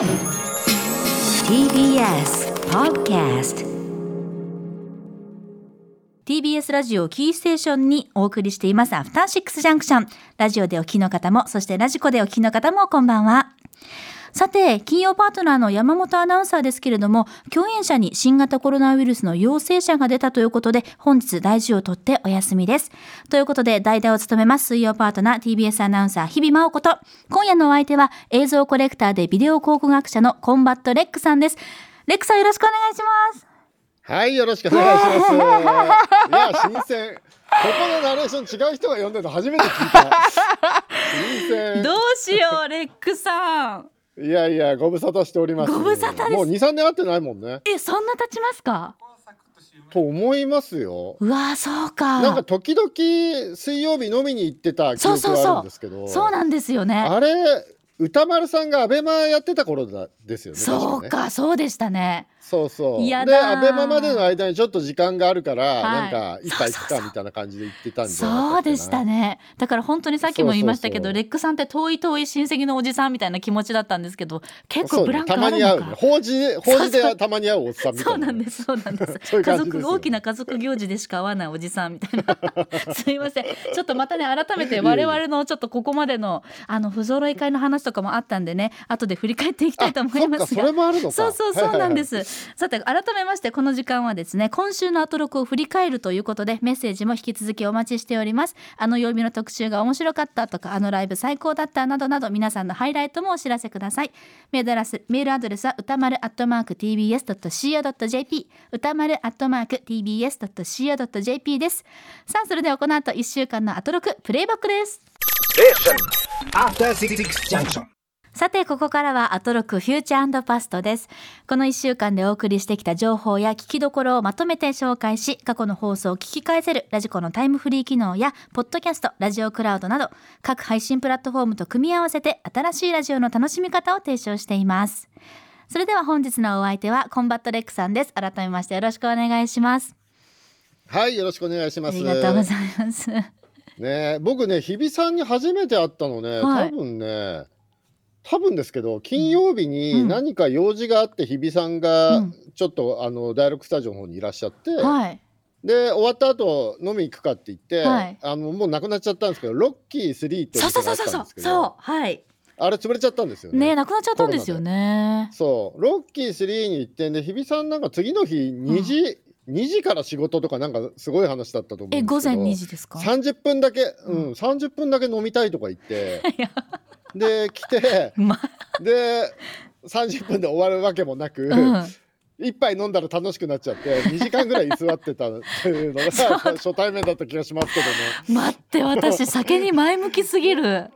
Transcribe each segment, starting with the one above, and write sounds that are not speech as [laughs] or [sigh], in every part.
TBS Podcast TBS ラジオキーステーションにお送りしています。アフターシックスジャンクション。ラジオでお聞きの方もそしてラジコでお聞きの方もこんばんは。さて、金曜パートナーの山本アナウンサーですけれども、共演者に新型コロナウイルスの陽性者が出たということで、本日大事をとってお休みです。ということで、代打を務めます水曜パートナー TBS アナウンサー日比真央子と、今夜のお相手は映像コレクターでビデオ考古学者のコンバットレックさんです。レックさんよろしくお願いします。はい、よろしくお願いします。[laughs] いや、新鮮。ここのナレーション違う人が読んでるの初めて聞いた。新鮮。どうしよう、レックさん。いやいやご無沙汰しております、ご無沙汰です。もう二三年会ってないもんね。えそんな経ちますか？と思いますよ。うわそうか。なんか時々水曜日飲みに行ってた記憶があるんですけどそうなんですよね。あれ歌丸さんがアベマやってた頃だですよねそうか、ね、そうでしたねそうそう。でアベマまでの間にちょっと時間があるから、はい、なんか一杯行ったみたいな感じで言ってたんじゃそうでしたね。だから本当にさっきも言いましたけどレックさんって遠い遠い親戚のおじさんみたいな気持ちだったんですけど結構ブランクあるのか、ね、たまに会う。ね法事法事でたまに会うおっさんみたいな。そうなんですそうなんです。[laughs] 家族大きな家族行事でしか会わないおじさんみたいな。すいません。ちょっとまたね改めて我々のちょっとここまでのあの不揃い会の話とかもあったんでね後で振り返っていきたいと思いますが。そうそうそうなんです、さて改めましてこの時間はですね今週のアトロクを振り返るということでメッセージも引き続きお待ちしております。あの曜日の特集が面白かったとかあのライブ最高だったなどなど皆さんのハイライトもお知らせください。メールアドレスメールアドレスは歌丸アットマーク tbs.co.jp 歌丸アットマーク tbs.co.jp です。さあそれではこの後1週間のアトロクプレイバックです。さて、ここからはアトロクフューチャーパストです。この1週間でお送りしてきた情報や聞きどころをまとめて紹介し、過去の放送を聞き返せるラジコのタイムフリー機能や、ポッドキャスト、ラジオクラウドなど、各配信プラットフォームと組み合わせて新しいラジオの楽しみ方を提唱しています。それでは本日のお相手はコンバットレックさんです。改めましてよろしくお願いします。はい、よろしくお願いします。ありがとうございます。ね僕ね、日比さんに初めて会ったのね、はい、多分ね、多分ですけど金曜日に何か用事があって日比さんがちょっと、あの第6スタジオの方にいらっしゃって、はい、で終わった後飲み行くかって言って、はい、あのもうなくなっちゃったんですけどロッキー3っていうのがあったんですけどはい。あれ潰れちゃったんですよね。ねなくなっちゃったんですよね。そう。ロッキー3に行ってんで日比さんなんか次の日2時、うん、2時から仕事とかなんかすごい話だったと思うんですけどえ午前2時ですか？30分だけ、うん、30分だけ飲みたいとか言って [laughs] で来て、ま、で30分で終わるわけもなく、うん、一杯飲んだら楽しくなっちゃって2時間ぐらい居座ってたっていうのが [laughs] 初対面だった気がしますけどね。待って私酒に前向きすぎる。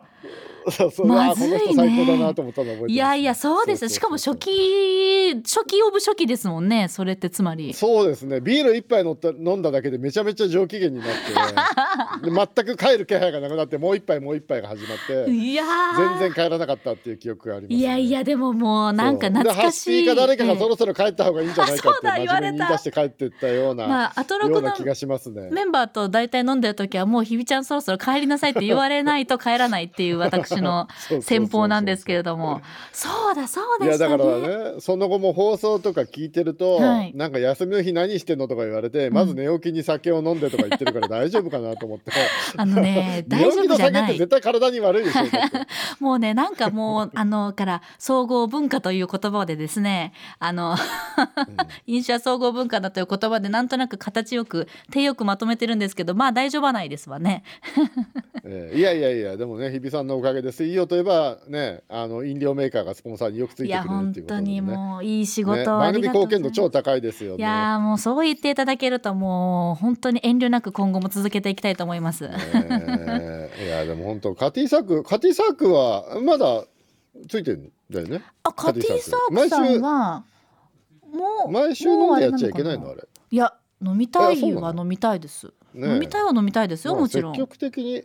そうそう、まずいね、この人最高だなと思ったの覚えていやいやそうです。しかも初期初期オブ初期ですもんねそれって。つまり。そうですね。ビール一杯飲った飲んだだけでめちゃめちゃ上機嫌になって。[laughs] ね全く帰る気配がなくなってもう一杯もう一杯が始まっていや全然帰らなかったっていう記憶があります、ね、いやいやでももうなんか懐かしい。か誰かがそろそろ帰った方がいいんじゃないかって真面目に言い出して帰ってったような、まあ、アトロクの気がしますね。メンバーと大体飲んでる時はもうひびちゃんそろそろ帰りなさいって言われないと帰らないっていう私 [laughs] の [laughs] 戦法なんですけれども。そうだそうです、ね、いやだからねその後も放送とか聞いてると、はい、なんか休みの日何してんのとか言われて、うん、まず寝起きに酒を飲んでとか言ってるから大丈夫かなと思って。[laughs] あのね [laughs] 大丈夫じゃない。絶対体に悪いでしょもうねなんかもうあのから総合文化という言葉でですねあの飲酒は総合文化だという言葉でなんとなく形よく手よくまとめてるんですけどまあ大丈夫はないですわね、えー、いやいやいやでもね日比さんのおかげで水曜といえばねあの飲料メーカーがスポンサーによくついてくれるっていうことで、ね、本当にもういい仕事、ね、番組貢献度超高いですよね。いやもうそう言っていただけるともう本当に遠慮なく今後も続けていきたいと思います、えー、いやでも本当カティサークカティサークはまだついてるんだよね。あカティサークさんはもう毎週飲んでやっちゃいけないのあれ。いや飲みたいは飲みたいです、ね、飲みたいは飲みたいですよもちろん。積極的に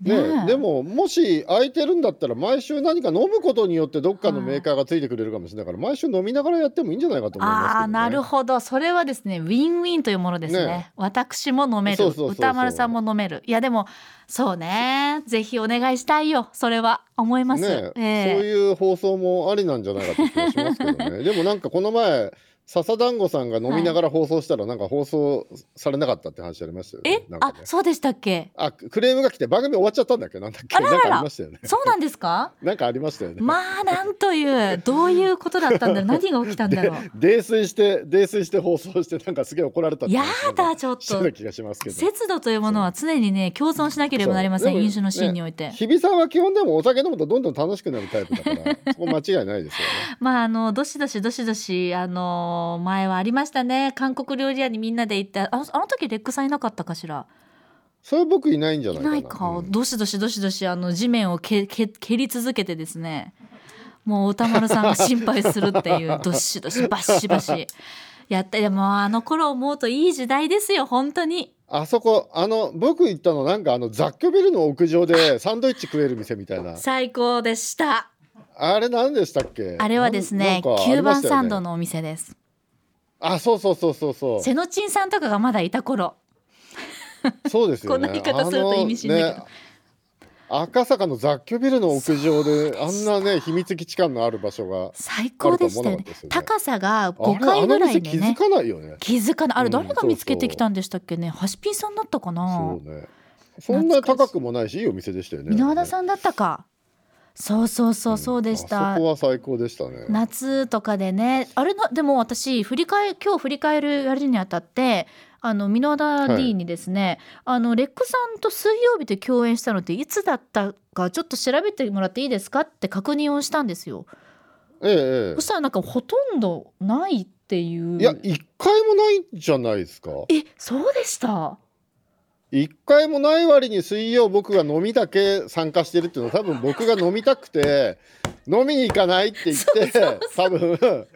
ね、でももし空いてるんだったら毎週何か飲むことによってどっかのメーカーがついてくれるかもしれないから、毎週飲みながらやってもいいんじゃないかと思いますけど、ね、あなるほど。それはですねウィンウィンというものですね、ね、私も飲める歌丸さんも飲める。いやでもそうね。ぜひお願いしたいよ。それは思います、ねえ。ー、そういう放送もありなんじゃないかとしますけどね。でもなんかこの前笹団子さんが飲みながら放送したら、なんか放送されなかったって話ありましたよね。え、ね、あ、そうでしたっけ？あ、クレームが来て番組終わっちゃったんだっけ、なんだっけ、なんかありましたよね。そうなんですか。なんかありましたよね。まあ、なんという、どういうことだったんだろう、[laughs] 何が起きたんだろう？泥酔して、泥酔して放送して、なんかすげえ怒られたやだ、ちょっと。気がしますけど。節度というものは常にね、共存しなければなりません。飲酒のシーンにおいて。日比さんは基本でもお酒飲むとどんどん楽しくなるタイプだから、そこ間違いないですよね。[laughs] まあ、あの、どしどしどしどし、あの、前はありましたね。韓国料理屋にみんなで行ってあのあの時レックさんいなかったかしら？それ僕いないんじゃないかな。いか、うん、どしどしどしどしあの地面をけけ蹴り続けてですね。もう歌丸さんが心配するっていう。[laughs] どしどしバシバシ。やった。でもあの頃思うといい時代ですよ。本当に。あそこあの僕行ったのなんかあの雑居ビルの屋上でサンドイッチ食える店みたいな。最高でした。あれ何でしたっけ？あれはですね9番サンドのお店ですあそうそうそうそうそう。セノチンさんとかがまだいた頃。そうですよね。こんな言い方すると意味深だけど、ね、赤坂の雑居ビルの屋上であんなね秘密基地感のある場所が最高でしたよね、ね、高さが5階ぐらいでね。気づかないよね。気づかない。あれ誰が見つけてきたんでしたっけね、うん、ハシピーさんだったかな。そうね。そんな高くもないしいいお店でしたよね。箕輪田さんだったかそうそうそうそうでした、うん、そこは最高でしたね。夏とかでね。あれなでも私振り返今日振り返るやるにあたってあの箕輪田 D にですね、はい、あのレックさんと水曜日で共演したのっていつだったかちょっと調べてもらっていいですかって確認をしたんですよ。ええ、そしたらなんかほとんどないっていう。いや一回もないじゃないですか。えそうでした一回もない割に水曜僕が飲みだけ参加してるっていうのは多分僕が飲みたくて飲みに行かないって言って [laughs] 多分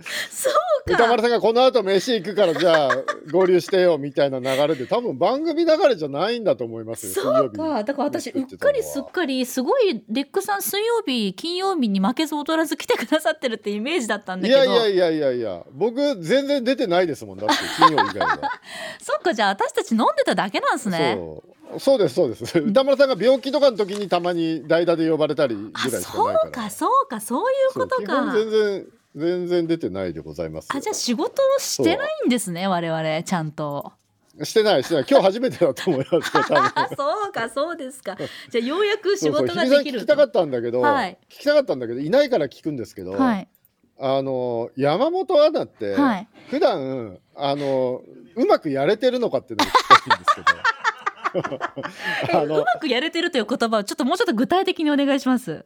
歌丸さんがこの後飯行くからじゃあ合流してよみたいな流れで多分番組流れじゃないんだと思いますよそうか。だから私うっかりすっかりすごいレックさん水曜日金曜日に負けず劣らず来てくださってるってイメージだったんだけど。いやいやいやいやいや僕全然出てないですもんだって金曜以外は。[laughs] そっかじゃあ私たち飲んでただけなんですねそうですそうです。[laughs] 歌丸さんが病気とかの時にたまに代打で呼ばれたりぐらいしかないから。そうかそうかそういうことか。全然全然出てないでございますあじゃあ仕事をしてないんですね我々ちゃんと。してないしてない。今日初めてだと思います [laughs] そうかそうですか。じゃあようやく仕事ができる聞きたかったんだけど、はい、聞きたかったんだけどいないから聞くんですけど、はい、あの山本アナって、はい、普段あのうまくやれてるのかっていうのを聞きたいんですけど [laughs] うまくやれてるという言葉をちょっともうちょっと具体的にお願いします。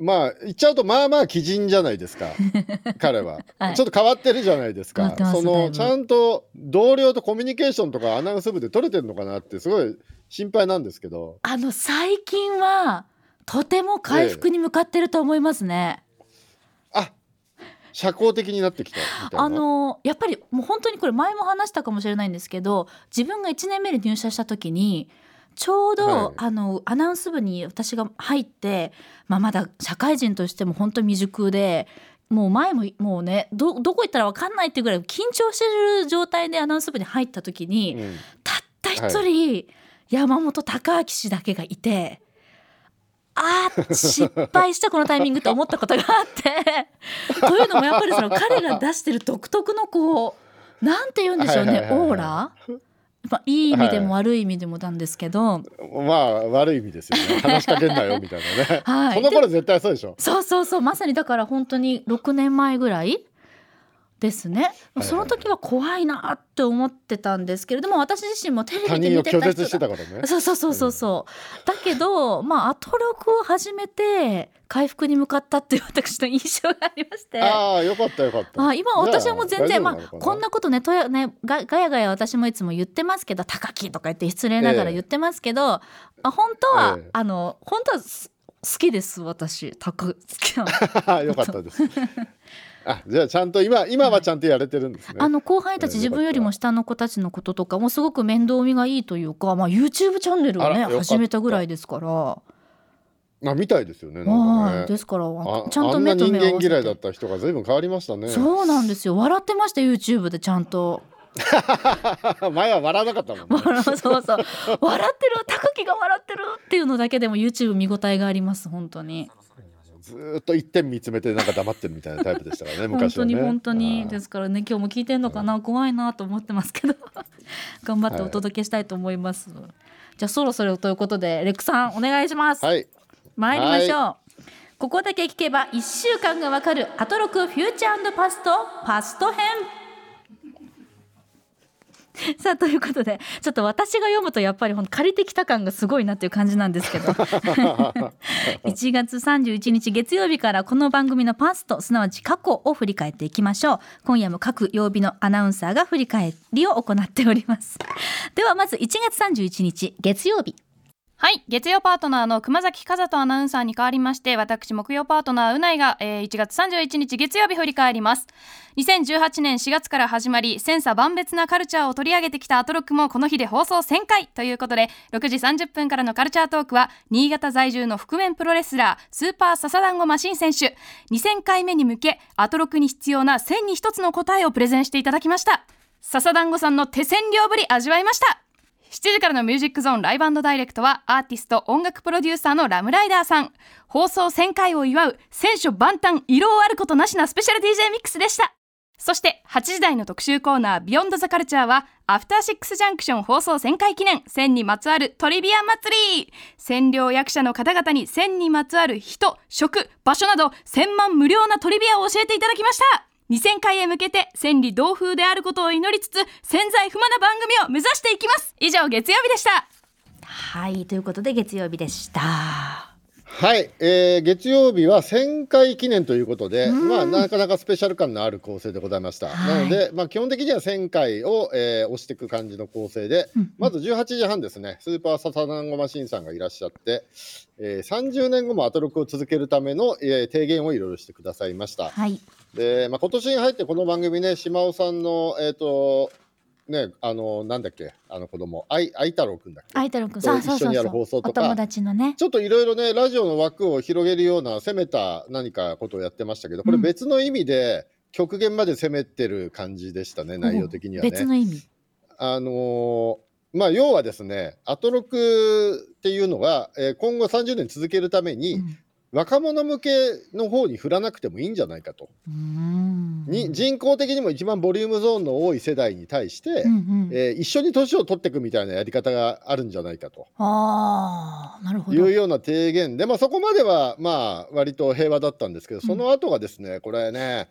まあ言っちゃうとまあまあ鬼人じゃないですか。[laughs] 彼は、はい、ちょっと変わってるじゃないですか。そのちゃんと同僚とコミュニケーションとかアナウンス部で取れてるのかなってすごい心配なんですけど。あの最近はとても回復に向かってると思いますね、ええ、あ社交的になってきたあのやっぱりもう本当にこれ前も話したかもしれないんですけど自分が1年目で入社した時にちょうど、はい、あのアナウンス部に私が入って、まあ、まだ社会人としても本当未熟でもう前ももうねどどこ行ったら分かんないっていうぐらい緊張してる状態でアナウンス部に入った時に、うん、たった一人、はい、山本孝明氏だけがいて。あ失敗したこのタイミングと思ったことがあって。[laughs] というのもやっぱりその彼が出してる独特のこうなんて言うんでしょうね、オーラ？まあ、いい意味でも悪い意味でもなんですけど、はい、まあ悪い意味ですよね。話しかけんなよみたいなね、[laughs] はい、その頃絶対そうでしょ。そうそうそう。まさにだから本当に6年前ぐらいですね、その時は怖いなって思ってたんですけれども私自身もテレビで見てた人してたからね。そうそうそうそうそう、だけどまあアトロクを始めて回復に向かったっていう私の印象がありまして。ああよかったよかった。あ今私はもう全然まあこんなことねとやねがガヤガヤ私もいつも言ってますけど高木とか言って失礼ながら言ってますけど、え本当は、えー、あの本当は好きです私。高好きなのよかったですあじゃあちゃんと今今はちゃんとやれてるんですね。あの後輩たち自分よりも下の子たちのこととかもすごく面倒見がいいというか、まあ YouTube チャンネルをね始めたぐらいですから。あみたいですよね。ねですからちゃんと目と目を合わせて。人間嫌いだった人が随分変わりましたね。そうなんですよ。笑ってました YouTube でちゃんと。[laughs] 前は笑わなかったもん、ね、[laughs] そうそう笑ってる高木が笑ってるっていうのだけでも YouTube 見応えがあります本当に。ずっと一点見つめてなんか黙ってるみたいなタイプでしたからね [laughs] 昔はね。本当に本当に。ですからね今日も聞いてんのかな、怖いなと思ってますけど。[laughs] 頑張ってお届けしたいと思います、はい、じゃあそろそろということでレックさんお願いします。はい。参りましょう、はい、ここだけ聞けば1週間がわかるアトロクフューチャーパストパスト編 [laughs] さあということでちょっと私が読むとやっぱりほん借りてきた感がすごいなっていう感じなんですけど。[laughs] 1月31日月曜日からこの番組のパストすなわち過去を振り返っていきましょう。今夜も各曜日のアナウンサーが振り返りを行っております。ではまず1月31日月曜日はい。月曜パートナーの熊崎和人アナウンサーに代わりまして私木曜パートナーうないが、えー、1月31日月曜日振り返ります。2018年4月から始まり千差万別なカルチャーを取り上げてきたアトロックもこの日で放送1000回。ということで6時30分からのカルチャートークは新潟在住の覆面プロレスラースーパーササダンゴマシン選手。2000回目に向けアトロックに必要な1000に1つの答えをプレゼンしていただきました。ササダンゴさんの手線量ぶり味わいました。7時からのミュージックゾーンライブダイレクトはアーティスト音楽プロデューサーのラムライダーさん。放送1000回を祝う選手万端色をあることなしなスペシャル DJ ミックスでした。そして8時台の特集コーナービヨンドザカルチャーはアフターシックスジャンクション放送1000回記念1000にまつわるトリビア祭り。占領役者の方々に1000にまつわる人、食、場所など1000万無料なトリビアを教えていただきました。2000回へ向けて千里同風であることを祈りつつ潜在不満な番組を目指していきます。以上月曜日でした。はいということで月曜日でした。はい、えー、月曜日は1000回記念ということで、まあ、なかなかスペシャル感のある構成でございました。なので、まあ、基本的には1000回を、えー、押していく感じの構成で、うん。まず18時半ですね、スーパーササナンゴマシンさんがいらっしゃって、えー、30年後もアトロクを続けるための、えー、提言をいろいろしてくださいました。はい、で、まあ、今年に入ってこの番組ね、島尾さんの、えっ、ー、と、ね、あの、なんだっけ、あの子供、あい、あい太郎くんだっけ？あい太郎くん、そうそうそう。放送とか。友達のね。ちょっといろいろね、ラジオの枠を広げるような攻めた何かことをやってましたけど、これ別の意味で、極限まで攻めてる感じでしたね、内容的にはね。別の意味。あのー、まあ、要はですね、アトロクっていうのは、えー、今後30年続けるために、うん若者向けの方に振らなくてもいいんじゃないかと。に人口的にも一番ボリュームゾーンの多い世代に対して、うんうん、えー、一緒に年を取っていくみたいなやり方があるんじゃないかと。あなるほど。いうような提言で、まあ、そこまではまあ割と平和だったんですけどその後がですね、うん、これね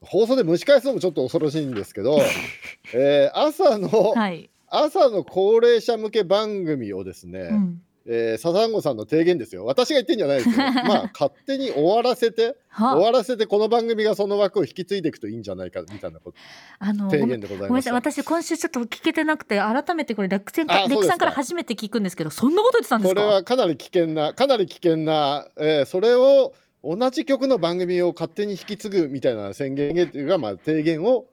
放送で蒸し返すのもちょっと恐ろしいんですけど、[laughs] えー、朝の、はい、朝の高齢者向け番組をですね、うんえー、サザンゴさんの提言ですよ。私が言ってんじゃないですよ。[laughs] まあ、勝手に終わらせて、[laughs] 終わらせて、この番組がその枠を引き継いでいくといいんじゃないかみたいなこと。あの提言でございます。私、今週ちょっと聞けてなくて、改めてこれ、レックさんから初めて聞くんですけど、そんなこと言ってたんですか？これはかなり危険な、かなり危険な、えー、それを同じ曲の番組を勝手に引き継ぐみたいな宣言が、まあ、提言を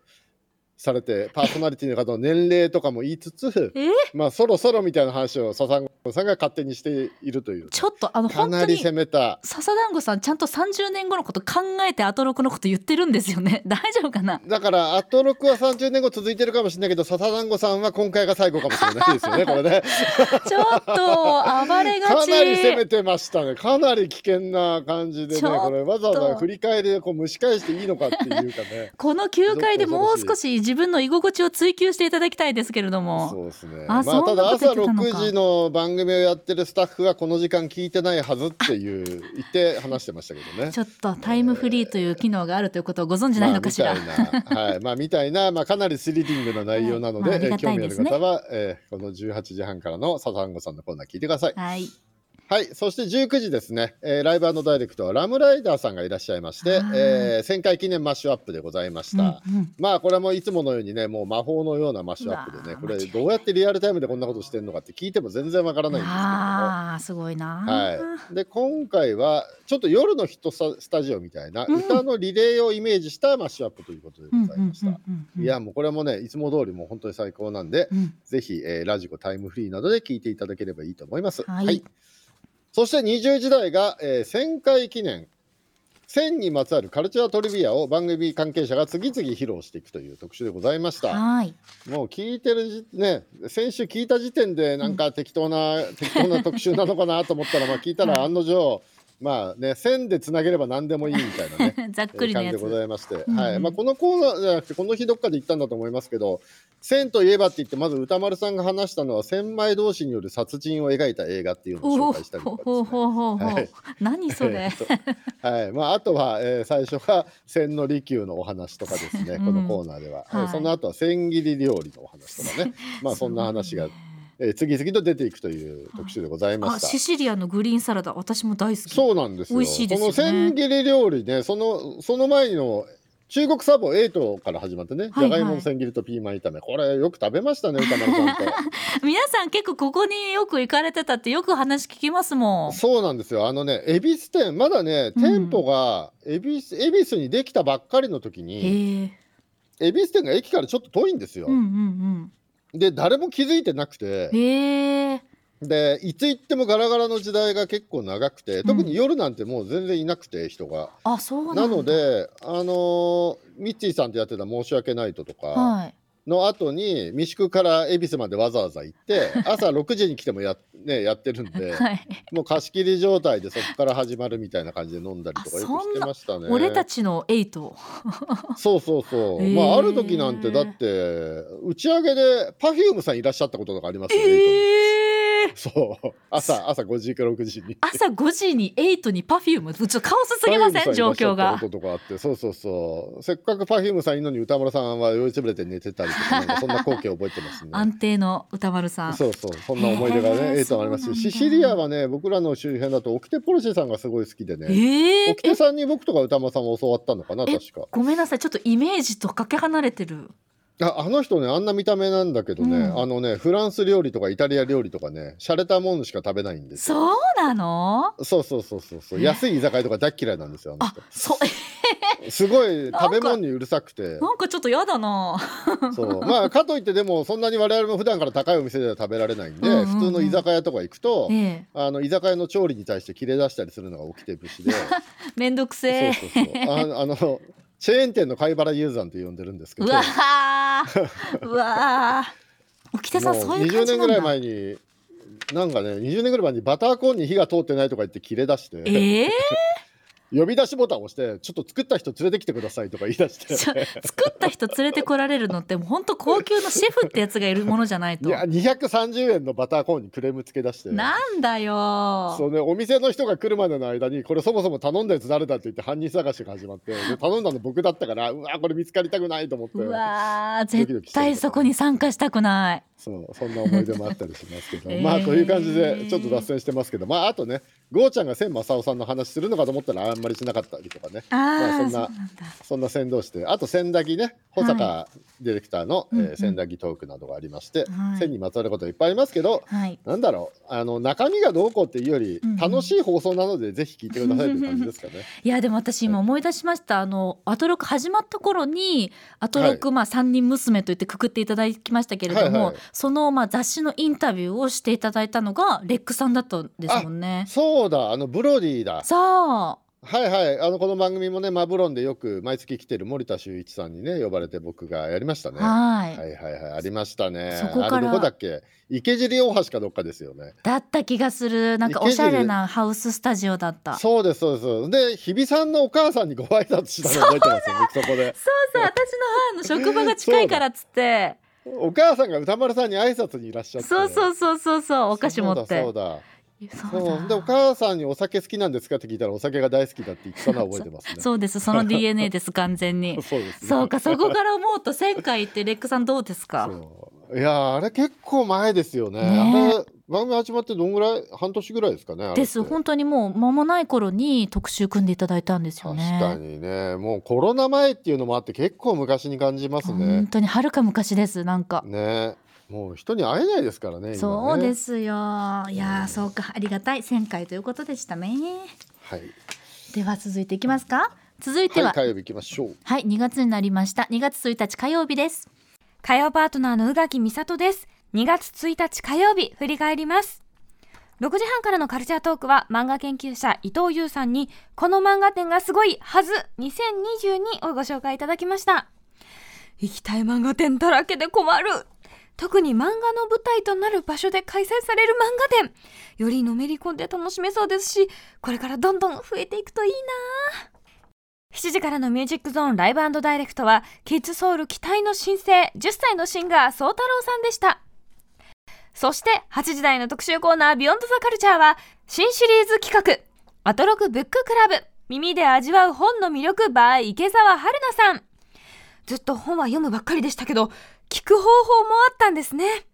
されてパーソナリティの方の年齢とかも言いつつまあそろそろみたいな話を笹団子さんが勝手にしているという。ちょっとあのかなり攻めた。笹団子さんちゃんと30年後のこと考えてアトロクのこと言ってるんですよね。[laughs] 大丈夫かな？だからアトロクは30年後続いてるかもしれないけど笹団子さんは今回が最後かもしれないですよねこれね。[laughs] ちょっと暴れがち。かなり攻めてましたね。かなり危険な感じでねこれ。わざわざ振り返りでこう蒸し返していいのかっていうかね。[laughs] この9回でもう少し自分の居心地を追求していただきたいですけれども。そうですね。まあただ朝6時の番組をやってるスタッフはこの時間聞いてないはずっていう言って話してましたけどね。[laughs] ちょっとタイムフリーという機能があるということをご存知ないのかしら、まあ、はい。まあみたいな、まあ、かなりスリリングな内容なので、はい。まあね、興味ある方は、えー、この18時半からのサザンゴさんのコーナー聞いてください。はいはい、そして19時ですね、えーライブダイレクトはラムライダーさんがいらっしゃいまして、はい。えー1000回記念マッシュアップでございました。うんうん。まあこれもいつものようにねもう魔法のようなマッシュアップでねこれどうやってリアルタイムでこんなことしてるのかって聞いても全然わからないんですけれども。ああすごいな。はい、で今回はちょっと夜のヒットスタジオみたいなうん。歌のリレーをイメージしたマッシュアップということでうんございました。いやもうこれもねいつも通りもう本当に最高なんで、うん。ぜひ、えーラジコタイムフリーなどで聞いていただければいいと思います。はいそして20時台が、えー1000回記念1000にまつわるカルチャートリビアを番組関係者が次々披露していくという特集でございました。はい。もう聞いてるじね先週聞いた時点でなんか適当な、適当な特集なのかなと思ったらまあ聞いたら案の定、まあね線でつなげれば何でもいいみたいなね [laughs] ざっくりの感じでご。ざいまして、うんはい。まあ、このコーナーじゃなくてこの日どっかで言ったんだと思いますけど「線といえば」って言ってまず歌丸さんが話したのは千枚同士による殺人を描いた映画っていうのを紹介したりとかほうですね。[laughs] ほうほうほうはい。何それはい。まあ、あとは、えー最初は千の利休のお話とかですね、うん。このコーナーでは、はい。えーその後は千切り料理のお話とかね。まあそんな話が、えー次々と出ていくという特集でございまあした。シシリアのグリーンサラダ私も大好き。そうなんですよ美味しいですよねその千切り料理ねそのその前の中国サボ8から始まってね、はいはいじゃがいもの千切りとピーマン炒めこれよく食べましたね [laughs] 歌丸さんと。皆さん結構ここによく行かれてたってよく話聞きますもん。そうなんですよ。あのね、恵比寿店、まだね、うん店舗が恵比寿、恵比寿にできたばっかりの時に。恵比寿店が駅からちょっと遠いんですよ。うんうんで、誰も気づいてなくて。で、いつ行ってもガラガラの時代が結構長くて、ん特に夜なんてもう全然いなくて、人が。あそうなんだ。なので、あのーミッチーさんとやってた申し訳ないととかはい。の後に、三宿から恵比寿までわざわざ行って、[laughs] 朝6時に来てもや,、ね、やってるんで、[laughs] はい。もう貸し切り状態でそこから始まるみたいな感じで飲んだりとかよくしてましたね。俺たちのエイト。[laughs] そうそうそう。へーまあある時なんてだって打ち上げで Perfume さんいらっしゃったこととかありますよね。ええ。そう朝朝5時から6時に。朝5時にエイトにパフューム。ちょっとカオスすぎませ Perfume さん状況がこ。ととかあってそうそうそうせっかく Perfume さんいるのに歌丸さんは酔いつぶれて寝てたりとかそんな光景覚えてますね。安定の歌丸さん。そうそうそんな思い出がねエイトもありますしシシリアはね僕らの周辺だとオキテポルシェさんがすごい好きでね。ええオキテさんに僕とか歌丸さんも教わったのかなえ確か。ごめんなさいちょっとイメージとかけ離れてる。ああの人ねあんな見た目なんだけどね、うん。あのねフランス料理とかイタリア料理とかね洒落たものしか食べないんですよ。そうなの？そうそうそうそうそう。え？安い居酒屋とか大っ嫌いなんですよあのあ、そう。人 [laughs] すごい食べ物にうるさくて。なんかちょっとやだな。そう。まあかといってでもそんなに我々も普段から高いお店では食べられないんで、うんうんうん。普通の居酒屋とか行くと、ええ、あの居酒屋の調理に対して切れ出したりするのが起きて節で。[laughs] めんどくせそうえ。そうそう。ああのチェーン店の貝原雄山って呼んでるんですけどうわーうわー。沖田さんそういう20年ぐらい感じなんだ。前になんかね20年ぐらい前にバターコーンに火が通ってないとか言って切れ出して、ええ呼び出しボタンを押してちょっと作った人連れてきてくださいとか言い出して。[laughs] 作った人連れてこられるのってもう本当高級のシェフってやつがいるものじゃないと。いや230円のバターコーンにクレームつけ出して。なんだよ。そうねお店の人が来るまでの間にこれそもそも頼んだやつ誰だって言って犯人探しが始まって。[laughs] で頼んだの僕だったからうわこれ見つかりたくないと思って。うわ絶対そこに参加したくない。そうそんな思い出もあったりしますけど、[laughs] えー。まあという感じでちょっと脱線してますけど。まああとねゴーちゃんが千正夫さんの話するのかと思ったらあんまりしなかったりとかね。まあそんなそんな先導してあと千駄木ね。保坂ディレクターの、うんうんえー千駄木トークなどがありまして、はい。千にまつわることいっぱいありますけどはい。なんだろう。あの中身がどうこうっていうより、楽しい放送なのでぜひ聞いてくださいという感じですかね。[laughs] いやでも私今思い出しました。あのアトロク始まった頃にアトロクまあ三人娘と言ってくくっていただきましたけれども、はいはい。そのまあ雑誌のインタビューをしていただいたのがレックさんだったんですもんね。そうだあのブロディださあはいはいあのこの番組もねマブロンでよく毎月来てる森田修一さんにね呼ばれて僕がやりましたね。はい、はいはいはいありましたね。そこからあれどこだっけ？池尻大橋かどっかですよね。だった気がするなんかおしゃれなハウススタジオだった。そうそうですそうです。で日比さんのお母さんにご挨拶したの覚えてます？よ僕そこで。そう私の母の職場が近いからっつって [laughs] お母さんが歌丸さんに挨拶にいらっしゃって。そうそうそうそうそうお菓子持ってそうだそうだ。そうう。でお母さんにお酒好きなんですかって聞いたらお酒が大好きだって言ってたのは覚えてますね。そうです。その [laughs] DNA です完全に。[laughs] そうですね。そうかそこから思うと1000回ってレックさんどうですか？いやーあれ結構前ですよね。ねあれ番組始まってどんぐらい半年ぐらいですかねです。本当にもう間もない頃に特集組んでいただいたんですよね。確かにね。もうコロナ前っていうのもあって結構昔に感じますね。本当にはるか昔ですなんか。ねもう人に会えないですからねそうですよ。いや、そうか。ありがたい。1000回ということでした。ね。はい。では続いていきますか。続いては、はい、火曜日いきましょう。はい2月になりました。2月1日火曜日です。火曜パートナーの宇垣美里です。2月1日火曜日振り返ります。6時半からのカルチャートークは漫画研究者伊藤優さんにこの漫画展がすごいはず2022をご紹介いただきました。行きたい漫画展だらけで困る特に漫画の舞台となる場所で開催される漫画展よりのめり込んで楽しめそうですしこれからどんどん増えていくといいな。7時からのミュージックゾーンライブダイレクトはキッズソウル期待の新星10歳のシンガー宗太郎さんでした。そして8時台の特集コーナービヨンドザカルチャーは新シリーズ企画アトロクブッククラブ耳で味わう本の魅力 by 池澤春菜さん。ずっと本は読むばっかりでしたけど聞く方法もあったんですね。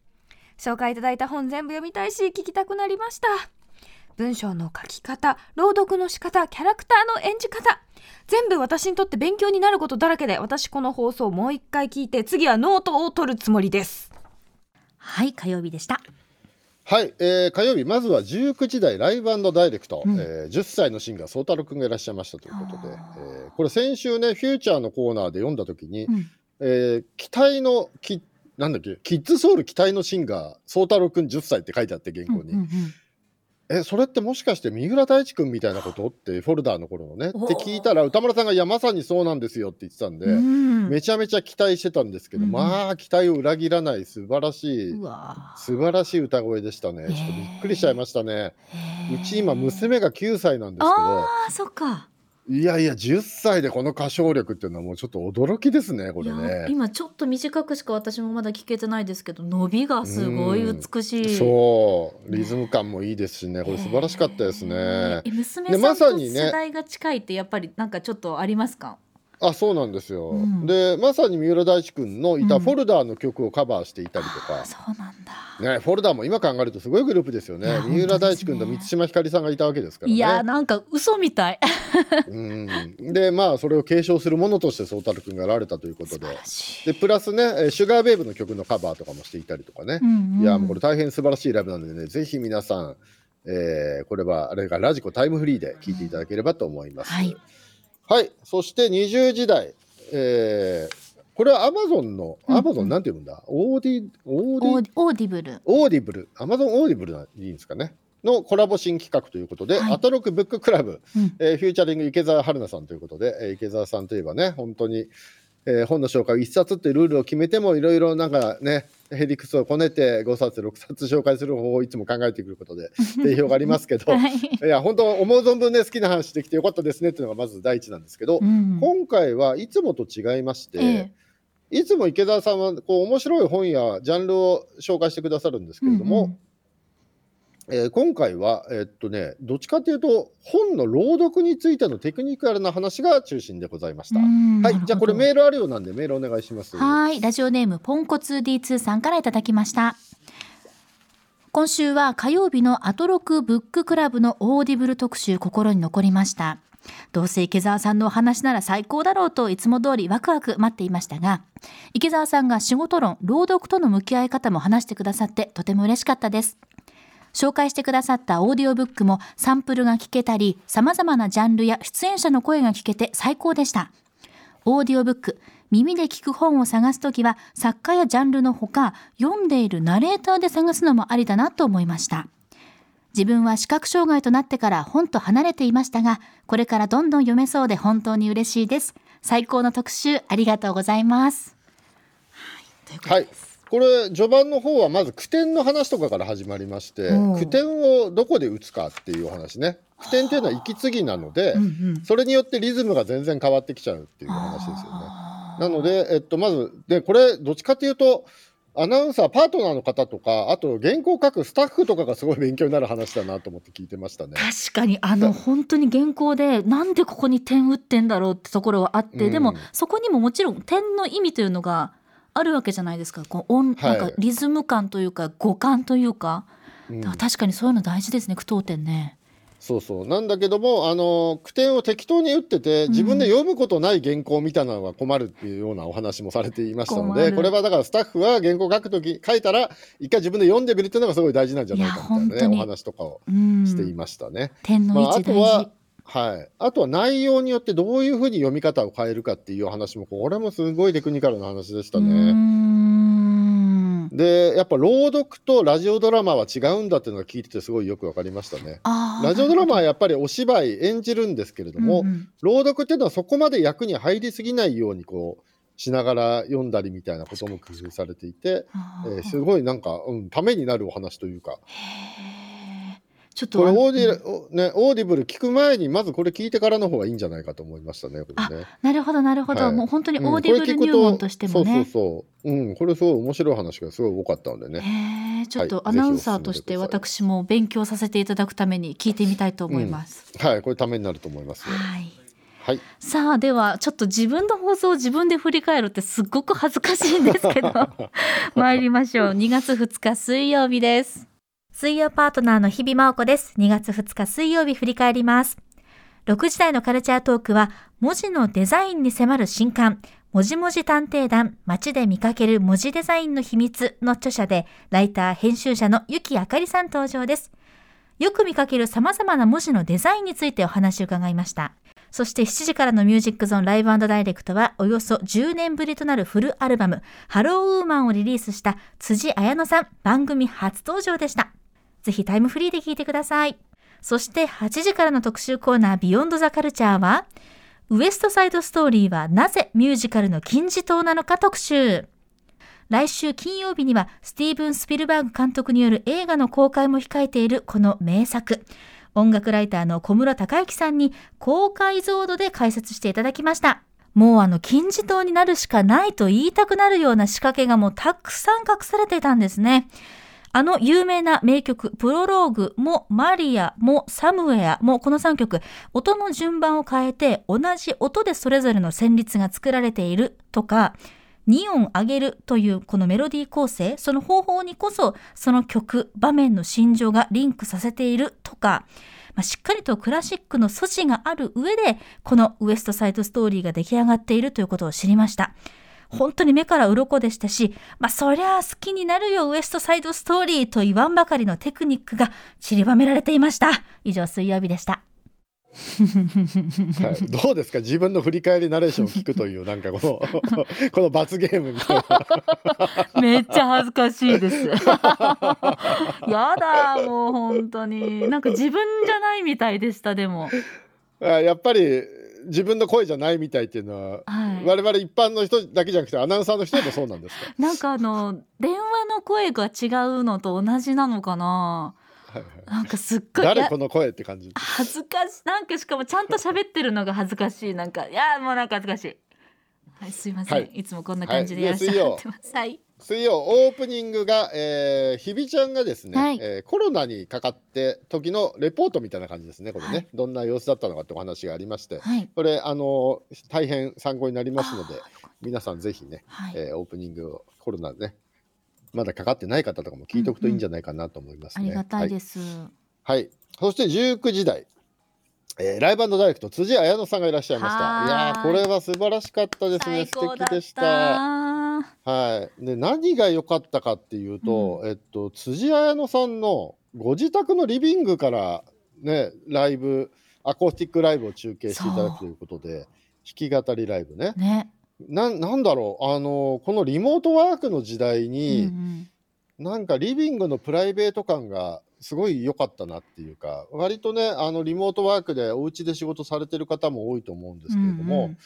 紹介いただいた本全部読みたいし聞きたくなりました。文章の書き方朗読の仕方キャラクターの演じ方全部私にとって勉強になることだらけで私この放送もう一回聞いて次はノートを取るつもりです。はい火曜日でした。はい、えー、火曜日まずは19時台ライブダイレクト、うん、えー、10歳のシンガー宗太郎くんがいらっしゃいましたということで、えー、これ先週ねフューチャーのコーナーで読んだ時に、うん、えー、期待のきなんだっけ？キッズソウル期待のシンガー宗太郎くん10歳って書いてあって原稿に、うんうんうん。えそれってもしかして三浦大知君みたいなことってフォルダーの頃のねって聞いたら歌丸さんが「いやまさにそうなんですよ」って言ってたんで、うん、めちゃめちゃ期待してたんですけど、うん、まあ期待を裏切らない素晴らしい素晴らしい歌声でしたね。ちょっとびっくりしちゃいましたね。うち今娘が9歳なんですけどあそっかいやいや10歳でこの歌唱力っていうのはもうちょっと驚きですねこれね。今ちょっと短くしか私もまだ聞けてないですけど伸びがすごい美しい、そう。リズム感もいいですしね。これ素晴らしかったですね、娘さんと世代が近いってやっぱりなんかちょっとありますか、あそうなんですよ、うん、でまさに三浦大知君のいたフォルダーの曲をカバーしていたりとか、うん、そうなんだ、ね、フォルダーも今考えるとすごいグループですよね。三浦大知君と満島ひかりさんがいたわけですから、ね、いやなんか嘘みたい。[laughs] うん。でまあそれを継承するものとして宗太郎君がられたということで。でプラスねシュガーベイブの曲のカバーとかもしていたりとかね、うんうん、いやもうこれ大変素晴らしいライブなのでねぜひ皆さん、えー、これはあれがラジコタイムフリーで聴いていただければと思います。はいはい、そして20時台、えー、これはアマゾンの、アマゾンなんて読むんだ？オーディ、オーディ、オーディブル。オーディブル、アマゾンオーディブルでいいんですかね？のコラボ新企画ということで、はい、アトロクブッククラブ、うん、えー、フューチャリング池澤春菜さんということで、えー、池澤さんといえばね、本当に、えー、本の紹介1冊っていうルールを決めてもいろいろなんかねヘリクスをこねて5冊6冊紹介する方法をいつも考えてくることで [laughs] 定評がありますけど、はい、いや本当思う存分ね好きな話できてよかったですねっていうのがまず第一なんですけど、うん、今回はいつもと違いまして、ええ、いつも池澤さんはこう面白い本やジャンルを紹介してくださるんですけれども、うんうんえー、今回は、えー、っとね、どっちかというと、本の朗読についてのテクニカルな話が中心でございました。はい、じゃあこれメールあるようなんで、メールお願いします。はい、ラジオネームポンコツ D2 さんからいただきました。今週は火曜日のアトロクブッククラブのオーディブル特集心に残りました。どうせ池澤さんのお話なら最高だろうといつも通りワクワク待っていましたが、池澤さんが仕事論、朗読との向き合い方も話してくださってとても嬉しかったです。紹介してくださったオーディオブックもサンプルが聞けたり、様々なジャンルや出演者の声が聞けて最高でした。オーディオブック、耳で聞く本を探すときは作家やジャンルのほか、読んでいるナレーターで探すのもありだなと思いました。自分は視覚障害となってから本と離れていましたが、これからどんどん読めそうで本当に嬉しいです。最高の特集ありがとうございます。はい、ということです。はいこれ序盤の方はまず句点の話とかから始まりまして、句点をどこで打つかっていうお話ね。句点っていうのは息継ぎなので、それによってリズムが全然変わってきちゃうっていう話ですよね。なので、えっと、まずでこれどっちかというとアナウンサーパートナーの方とかあと原稿を書くスタッフとかがすごい勉強になる話だなと思って聞いてましたね。確かにあの本当に原稿でなんでここに点打ってんだろうってところはあって、うん、でもそこにももちろん点の意味というのがあるわけじゃないですか。こう音、なんかリズム感というか語感というか。うん、確かにそういうの大事ですね句読点ね。そうそう。なんだけどもあの句点を適当に打ってて自分で読むことない原稿みたいなのが困るっていうようなお話もされていましたので、これはだからスタッフは原稿書くとき書いたら一回自分で読んでみるっていうのがすごい大事なんじゃないかみたいなねお話とかをしていましたね。点の位置大事、まあ、あとははい、あとは内容によってどういうふうに読み方を変えるかっていう話もこれもすごいテクニカルな話でしたね。でやっぱ朗読とラジオドラマは違うんだっていうのが聞いててすごいよく分かりましたね。ラジオドラマはやっぱりお芝居演じるんですけれども、うんうん、朗読っていうのはそこまで役に入りすぎないようにこうしながら読んだりみたいなことも工夫されていて、えー、すごいなんか、うん、ためになるお話というか。ちょっとこれオーディ、ね、オーディブル聞く前にまずこれ聞いてからの方がいいんじゃないかと思いましたね。これねなるほどなるほど、はい、もう本当にオーディブル入門としてもね、うん、そうそうそう、うん、これすごい面白い話がすごい多かったんでね。へちょっとアナウンサーとして私も勉強させていただくために聞いてみたいと思います。うん、はいこれためになると思います。はい。はい、さあではちょっと自分の放送を自分で振り返るってすっごく恥ずかしいんですけど [laughs] 参りましょう2月2日水曜日です水曜パートナーの日々真央子です。2月2日水曜日振り返ります。6時台のカルチャートークは、文字のデザインに迫る新刊、もじもじ探偵団、街で見かける文字デザインの秘密の著者で、ライター、編集者のゆきあかりさん登場です。よく見かける様々な文字のデザインについてお話を伺いました。そして7時からのミュージックゾーンライブダイレクトはおよそ10年ぶりとなるフルアルバムハローウーマンをリリースした辻彩乃さん番組初登場でした。ぜひタイムフリーで聞いてください。そして8時からの特集コーナービヨンドザカルチャーは、ウエストサイドストーリーはなぜミュージカルの金字塔なのか特集。来週金曜日にはスティーブン・スピルバーグ監督による映画の公開も控えているこの名作。音楽ライターの小室孝之さんに高解像度で解説していただきました。もうあの金字塔になるしかないと言いたくなるような仕掛けがもうたくさん隠されていたんですね。あの有名な名曲、プロローグもマリアもサムウェアもこの3曲、音の順番を変えて同じ音でそれぞれの旋律が作られているとか、2音上げるというこのメロディー構成、その方法にこそその曲、場面の心情がリンクさせているとか、まあ、しっかりとクラシックの素地がある上で、このウエストサイドストーリーが出来上がっているということを知りました。本当に目から鱗でしたし、まあそりゃあ好きになるよウエストサイドストーリーと言わんばかりのテクニックが散りばめられていました。以上水曜日でした。[laughs] はい、どうですか？自分の振り返りナレーションを聞くというなんかこの [laughs] この罰ゲームみたいな。[laughs] めっちゃ恥ずかしいです。やだもう本当に。なんか自分じゃないみたいでしたでも。やっぱり自分の声じゃないみたいっていうのは、はい、我々一般の人だけじゃなくてアナウンサーの人もそうなんですか？[laughs] なんかあの電話の声が違うのと同じなのかな？はいはい、なんかすっごい誰この声って感じ？恥ずかしい。なんかしかもちゃんと喋ってるのが恥ずかしい。なんかいやもうなんか恥ずかしい。はいすいません、はい、いつもこんな感じでやらせてもらってます。はい水曜オープニングが、えー、ひびちゃんがですね、はい、えー、コロナにかかって時のレポートみたいな感じですねこれね、はい、どんな様子だったのかってお話がありまして、はい、これあの大変参考になりますので皆さんぜひね、はい、えー、オープニングをコロナねまだかかってない方とかも聞いておくといいんじゃないかなと思いますね。うんうん、ありがたいです、はい、そして19時台。えー、ライブダイレクト辻彩乃さんがいらっしゃいました。い。やこれは素晴らしかったですね。素敵でしたはい、で何が良かったかっていうと、うん、えっと、辻彩乃さんのご自宅のリビングからねライブアコースティックライブを中継していただくということで弾き語りライブね。ね。ななんだろう？あのこのリモートワークの時代に、うんうん、なんかリビングのプライベート感がすごい良かったなっていうか割とねあのリモートワークでお家で仕事されてる方も多いと思うんですけれども、うんうん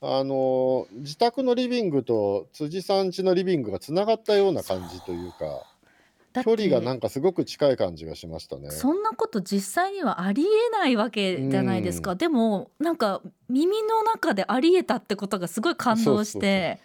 あの自宅のリビングと辻さん家のリビングがつながったような感じというか距離がなんかすごく近い感じがしましたね。そんなこと実際にはありえないわけじゃないですか、うん、でもなんか耳の中でありえたってことがすごい感動して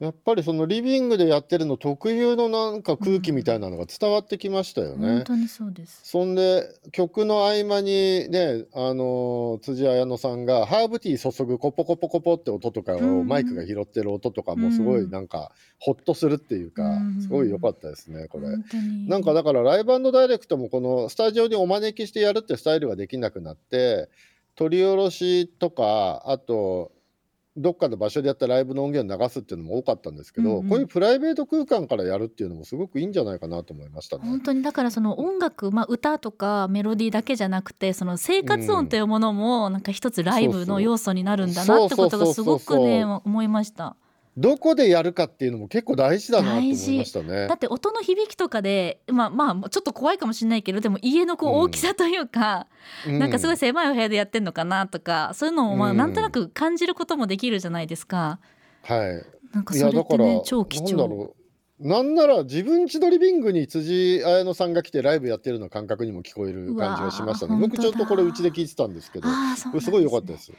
やっぱりそのリビングでやってるの特有のなんか空気みたいなのが伝わってきましたよね。本当にそうです。そんで曲の合間にね、あのー辻彩乃さんがハーブティー注ぐコポコポコポって音とかをうんマイクが拾ってる音とかもすごいなんかホッとするっていうかうんすごい良かったですねこれ。本当になんかだからライブダイレクトもこのスタジオにお招きしてやるってスタイルができなくなって取り下ろしとかあとどっかの場所でやったライブの音源を流すっていうのも多かったんですけど、うんうんこういうプライベート空間からやるっていうのもすごくいいんじゃないかなと思いましたね。本当にだからその音楽、まあ、歌とかメロディーだけじゃなくてその生活音というものもなんか一つライブの要素になるんだなってことがすごくねそう思いました。どこでやるかっていうのも結構大事だなと思いましたねだ。って音の響きとかでまあまあちょっと怖いかもしれないけどでも家のこううん大きさというか、なんかすごい狭いお部屋でやってんのかなとかそういうのをまあうんなんとなく感じることもできるじゃないですか。はい。なんかそれってね超貴重。なんなら自分家のリビングに辻彩乃さんが来てライブやってるような感覚にも聞こえる感じがしましたね。僕ちょっとこれうちで聞いてたんですけど、ああそうなんすごい良かったです。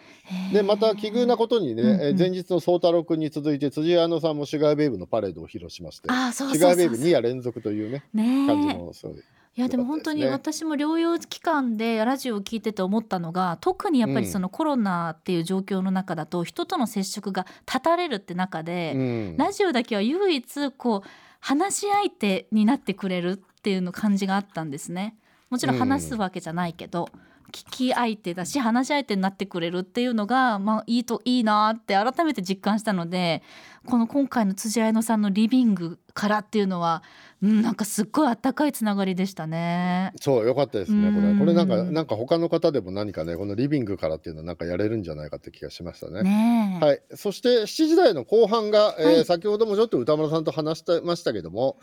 でまた奇遇なことにね、うんうんえー前日の宗太郎君に続いて辻彩乃さんもシュガーベイブのパレードを披露しまして、シそうそうュガーベイブ2夜連続というねねえ感じもすごい。いやでも本当に私も療養期間でラジオを聞いてて思ったのが特にやっぱりそのコロナっていう状況の中だと人との接触が断たれるって中で、うん。ラジオだけは唯一こう話し相手になってくれるっていうの感じがあったんですね。もちろん話すわけじゃないけど、聞き相手だし話し相手になってくれるっていうのが、まあ、いいといいなって改めて実感したのでこの今回の辻彩乃さんのリビングからっていうのは、うん、なんかすっごいあったかいつながりでしたね。そう良かったですねこうん。れ。これなんかなんか他の方でも何かねこのリビングからっていうのはなんかやれるんじゃないかって気がしましたね。ねえ、はい、そして7時台の後半が、えーはい。先ほどもちょっと歌丸さんと話してましたけども、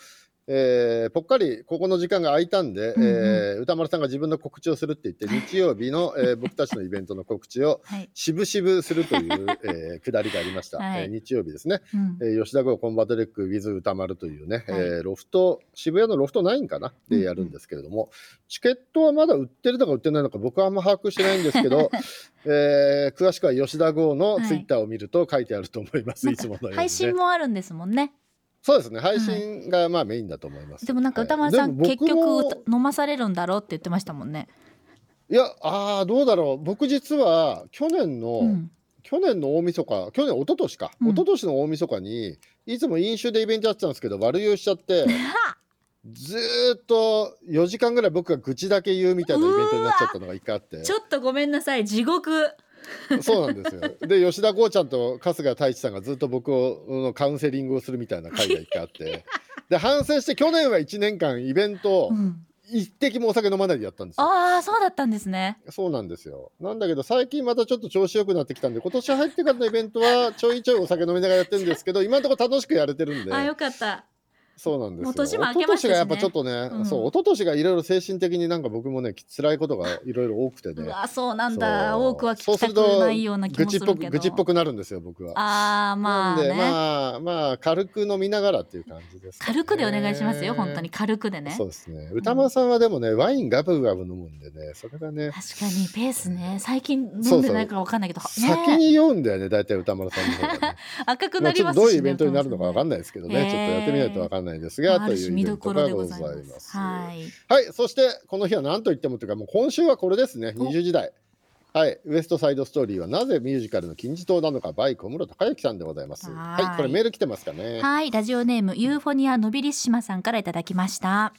えーぽっかりここの時間が空いたんで、うんうん。えー歌丸さんが自分の告知をするって言って日曜日の、えー僕たちのイベントの告知を [laughs] はい。渋々するという、[laughs] えーくだりがありました、はい。えー日曜日ですね、うん。えー吉田郷コンバトレック with 歌丸というね、はい。えーロフト渋谷のロフト9かな？でやるんですけれども、チケットはまだ売ってるのか売ってないのか僕はあんま把握してないんですけど、[laughs] えー詳しくは吉田郷のツイッターを見ると書いてあると思います、い、つものように、ね、配信もあるんですもんね。そうですね。配信がまあメインだと思います、でもなんかはい。歌丸さん、でも結局歌飲まされるんだろうって言ってましたもんね。いやあーどうだろう。僕実は去年の、うん。去年の大晦日去年一昨年か、うん。一昨年の大晦日にいつも飲酒でイベントやってたんですけど悪酔いしちゃって [laughs] ずーっと4時間ぐらい僕が愚痴だけ言うみたいなイベントになっちゃったのが一回あって。[laughs] ちょっとごめんなさい。地獄。そうなんですよで吉田剛ちゃんと春日太一さんがずっと僕をのカウンセリングをするみたいな会が一回あってで反省して去年は1年間イベントをうん一滴もお酒飲まないでやったんですよ。ああそうだったんですね。そうなんですよ。なんだけど最近またちょっと調子良くなってきたんで今年入ってからのイベントはちょいちょいお酒飲みながらやってるんですけど今のところ楽しくやれてるんであよかった。そうなんですよ。もう年も明けましたしね一昨年がやっぱちょっとね、うんそう一昨年がいろいろ精神的になんか僕もね辛いことがいろいろ多くてね。うわそうなんだそう多くは聞そうきたくないような気もするけど。く愚痴っぽくなるんですよ僕は。ああまあね、まあまあ軽く飲みながらっていう感じですかね、軽くでお願いしますよ本当に軽くでねそう。ですね。歌間さんはでもね、ワインガブガブ飲むんでね、それがね、確かにペースね最近飲んでないからわかんないけどね先に酔うんだよね、大体歌丸さんの方がね。[laughs] 赤くまあなりますし、ね、ちょっとどういうイベントになるのかわかんないですけどね、ちょっとやってみないとわかんないですが、という見どころでございま。すす。はい。はい、そしてこの日は何と言ってもというか、もう今週はこれですね、20時代。はい、ウエストサイドストーリーはなぜミュージカルの金字塔なのか、バイ小室孝之さんでございます。はいはい、これメール来てますかね。はい、ラジオネームユーフォニアノビリッシマさんからいただきました。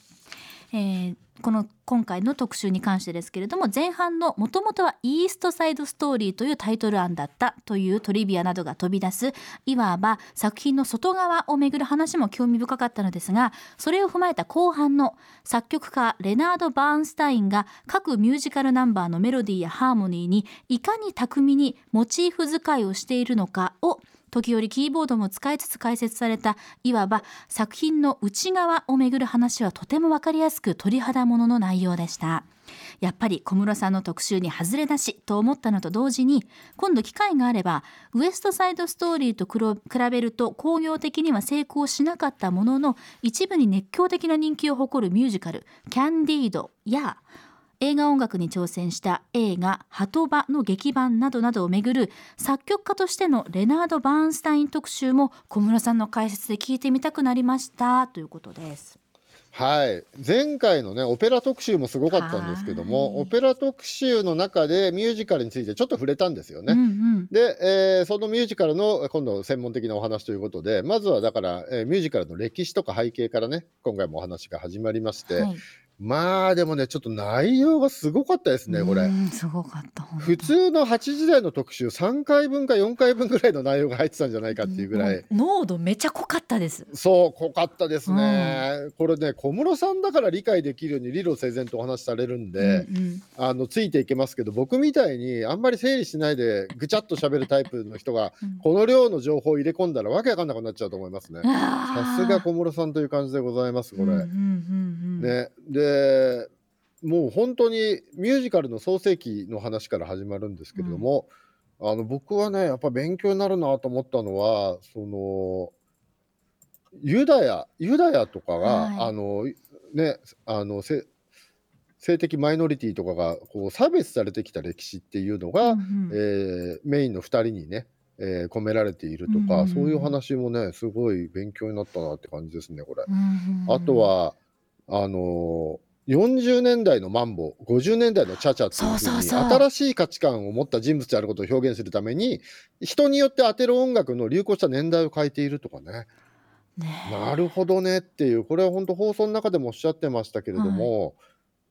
えーこの今回の特集に関してですけれども前半のもともとはイーストサイドストーリーというタイトル案だったというトリビアなどが飛び出す。いわば作品の外側をめぐる話も興味深かったのですがそれを踏まえた後半の作曲家レナード・バーンスタインが各ミュージカルナンバーのメロディーやハーモニーにいかに巧みにモチーフ使いをしているのかを時折キーボードも使いつつ解説されたいわば作品の内側をめぐる話はとても分かりやすく鳥肌ものの内容でした。やっぱり小室さんの特集に外れなしと思ったのと同時に今度機会があればウエストサイドストーリーと比べると工業的には成功しなかったものの一部に熱狂的な人気を誇るミュージカル「キャンディード」や映画音楽に挑戦した映画「鳩場」の劇版などなどをめぐる作曲家としてのレナード・バーンスタイン特集も小室さんの解説で聞いてみたくなりました。ということです。はい。前回のねオペラ特集もすごかったんですけどもオペラ特集の中でミュージカルについてちょっと触れたんですよね。うんうん、で、えー、そのミュージカルの今度専門的なお話ということでまずはだから、えー、ミュージカルの歴史とか背景からね今回もお話が始まりまして、はい、まあでもね、ちょっと内容がすごかったですね、これ。すごかった。普通の8時台の特集3回分か4回分ぐらいの内容が入ってたんじゃないかっていうぐらい。濃度めちゃ濃かったです。そう、濃かったですね。うん、これね、小室さんだから理解できるように理路整然とお話しされるんで、うんうん、あの、ついていけますけど、僕みたいにあんまり整理しないでぐちゃっと喋るタイプの人が、この量の情報を入れ込んだらわけわかんなくなっちゃうと思いますね。さすが小室さんという感じでございます、これ。ね、で、もう本当にミュージカルの創世記の話から始まるんですけれども、うん、あの僕はねやっぱ勉強になるなと思ったのはそのユダヤユダヤとかが、はい、あのねあの性的マイノリティとかがこう差別されてきた歴史っていうのが、うんうん、えー、メインの2人にね、えー、込められているとか、うんうん、そういう話もねすごい勉強になったなって感じですねこれ。うんうん、あとはあの40年代のマンボ50年代のチャチャっていうふうに新しい価値観を持った人物であることを表現するために人によって当てる音楽の流行した年代を変えているとかね。ねなるほどねっていうこれは本当放送の中でもおっしゃってましたけれども、はい。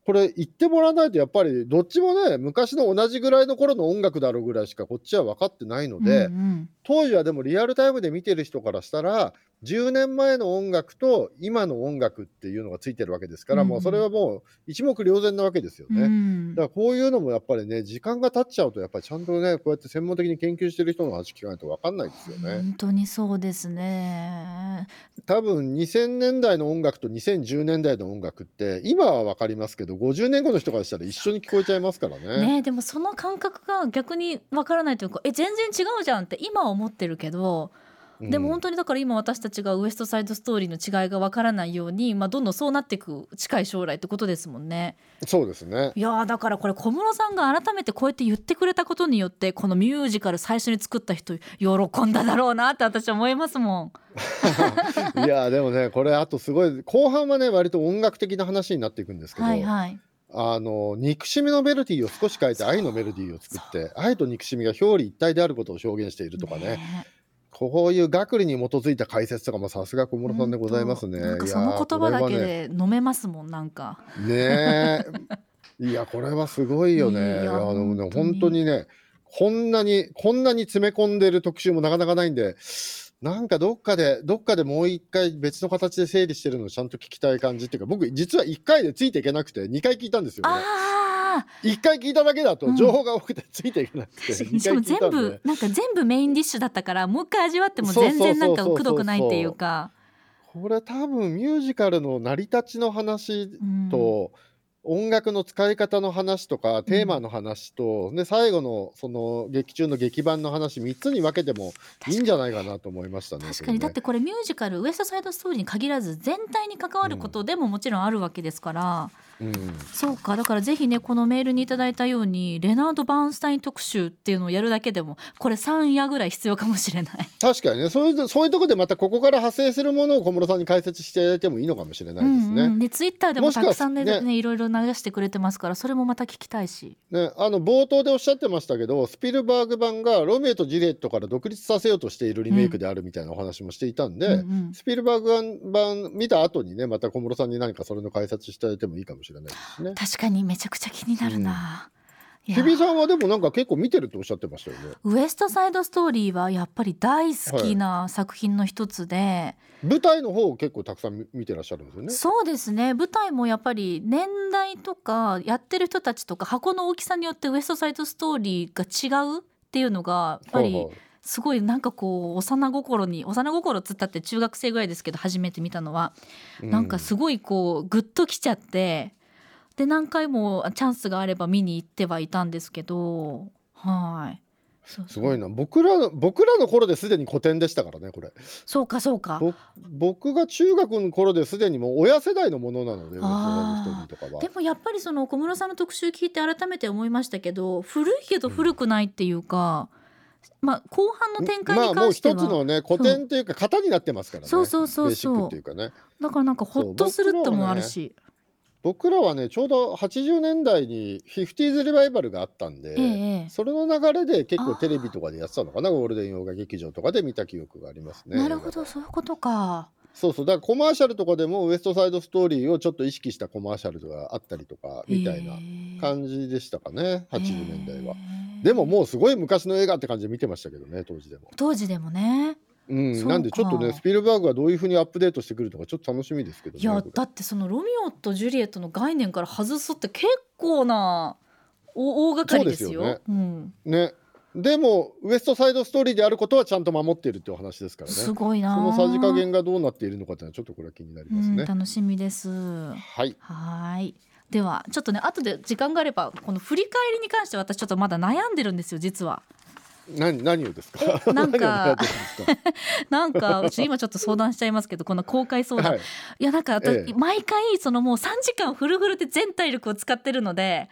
これ言ってもらわないとやっぱりどっちもね昔の同じぐらいの頃の音楽だろうぐらいしかこっちは分かってないので、うんうん、当時はでもリアルタイムで見てる人からしたら10年前の音楽と今の音楽っていうのがついてるわけですから、うん、もうそれはもう一目瞭然なわけですよね、うん、だからこういうのもやっぱりね時間が経っちゃうとやっぱりちゃんとねこうやって専門的に研究してる人の話聞かないと分かんないですよね。本当にそうですね。多分2000年代の音楽と2010年代の音楽って今は分かりますけど50年後の人からしたら一緒に聞こえちゃいますからね。ねでもその感覚が逆に分からないというかえ全然違うじゃんって今は思ってるけどでも本当にだから今私たちがウエストサイドストーリーの違いがわからないように、まあ、どんどんそうなっていく近い将来ってことですもんね。そうですねいやだからこれ小室さんが改めてこうやって言ってくれたことによってこのミュージカル最初に作った人喜んだだろうなって私は思いますもん。[laughs] いやでもねこれあとすごい後半はね割と音楽的な話になっていくんですけど。はいはいあの憎しみのメロディーを少し変えて愛のメロディーを作って愛と憎しみが表裏一体であることを表現しているとかねねこういう学理に基づいた解説とかもさすが小室さんでございますね。なんかその言葉だけで飲めますもん、なんか。ね [laughs] いやこれはすごいよね。いやでもね本当にねこんなにこんなに詰め込んでる特集もなかなかないんで。なんかどっかで、どっかでもう一回別の形で整理してるのをちゃんと聞きたい感じっていうか、僕実は一回でついていけなくて2回聞いたんですよね。一回聞いただけだと情報が多くてついていけなくて、うん、しかも全部なんか全部メインディッシュだったからもう一回味わっても全然なんかくどくないっていうか。これ多分ミュージカルの成り立ちの話と、うん。音楽の使い方の話とかテーマの話と、うん、で最後のその劇中の劇版の話3つに分けてもいいんじゃないかなと思いましたね。確かに、ね、だってこれミュージカルウエストサイドストーリーに限らず全体に関わることでももちろんあるわけですから。うんうん、そうかだからぜひねこのメールにいただいたようにレナード・バーンスタイン特集っていうのをやるだけでもこれ3夜ぐらい必要かもしれない。確かにね。そういうそういうところでまたここから派生するものを小室さんに解説していただいてもいいのかもしれないですね。うんうん、でツイッターでもたくさんねね。いろいろ流してくれてますからそれもまた聞きたいし、ね、あの冒頭でおっしゃってましたけどスピルバーグ版がロミオとジュリエットから独立させようとしているリメイクであるみたいなお話もしていたんで、うんうん。うん、スピルバーグ版見た後にねまた小室さんに何かそれの解説していただいてもいいかもしれないですね。確かにめちゃくちゃ気になるな、うん、日比さんはでもなんか結構見てるっておっしゃってましたよね。ウエストサイドストーリーはやっぱり大好きな作品の一つで、はい、舞台の方を結構たくさん見てらっしゃるんですよね。そうですね。舞台もやっぱり年代とかやってる人たちとか箱の大きさによってウエストサイドストーリーが違うっていうのがやっぱり、すごいなんかこう幼心に幼心っつったって中学生ぐらいですけど初めて見たのは、うん、なんかすごいこうグッときちゃってで何回もチャンスがあれば見に行ってはいたんですけどはい。すごいな。僕らの僕らの頃ですでに古典でしたからねこれ。そうかそうか。僕が中学の頃ですでにもう親世代のものなのででもやっぱりその小室さんの特集聞いて改めて思いましたけど古いけど古くないっていうか、うん、まあ後半の展開に関しては、まあ、もう一つのね古典っていうか型になってますからね。そうそうそうそう。っていうかね。だからなんかほっとするってもあるし。僕らはねちょうど80年代に 50s リバイバルがあったんで、ええ、それの流れで結構テレビとかでやってたのかな。ゴールデン洋画劇場とかで見た記憶がありますね。なるほどそういうことか。そうそうだからコマーシャルとかでもウエストサイドストーリーをちょっと意識したコマーシャルがあったりとかみたいな感じでしたかね、えー、80年代は。でももうすごい昔の映画って感じで見てましたけどね当時でも。当時でもね。うん、なんでちょっとねスピルバーグがどういうふうにアップデートしてくるのかちょっと楽しみですけど、ね、いやだってそのロミオとジュリエットの概念から外すって結構な大掛かりですよ。ね、うん、ねでもウエストサイドストーリーであることはちゃんと守っているっていう話ですからねすごいなそのさじ加減がどうなっているのかっていうのはちょっとこれは気になりますね。楽しみですはいはいではちょっとね後で時間があればこの振り返りに関して私ちょっとまだ悩んでるんですよ実は。何何を [laughs] ですか？なんかなんかうち今ちょっと相談しちゃいますけどこの公開相談、はい、いやなんか私、ええ、毎回そのもう三時間フルフルで全体力を使ってるので。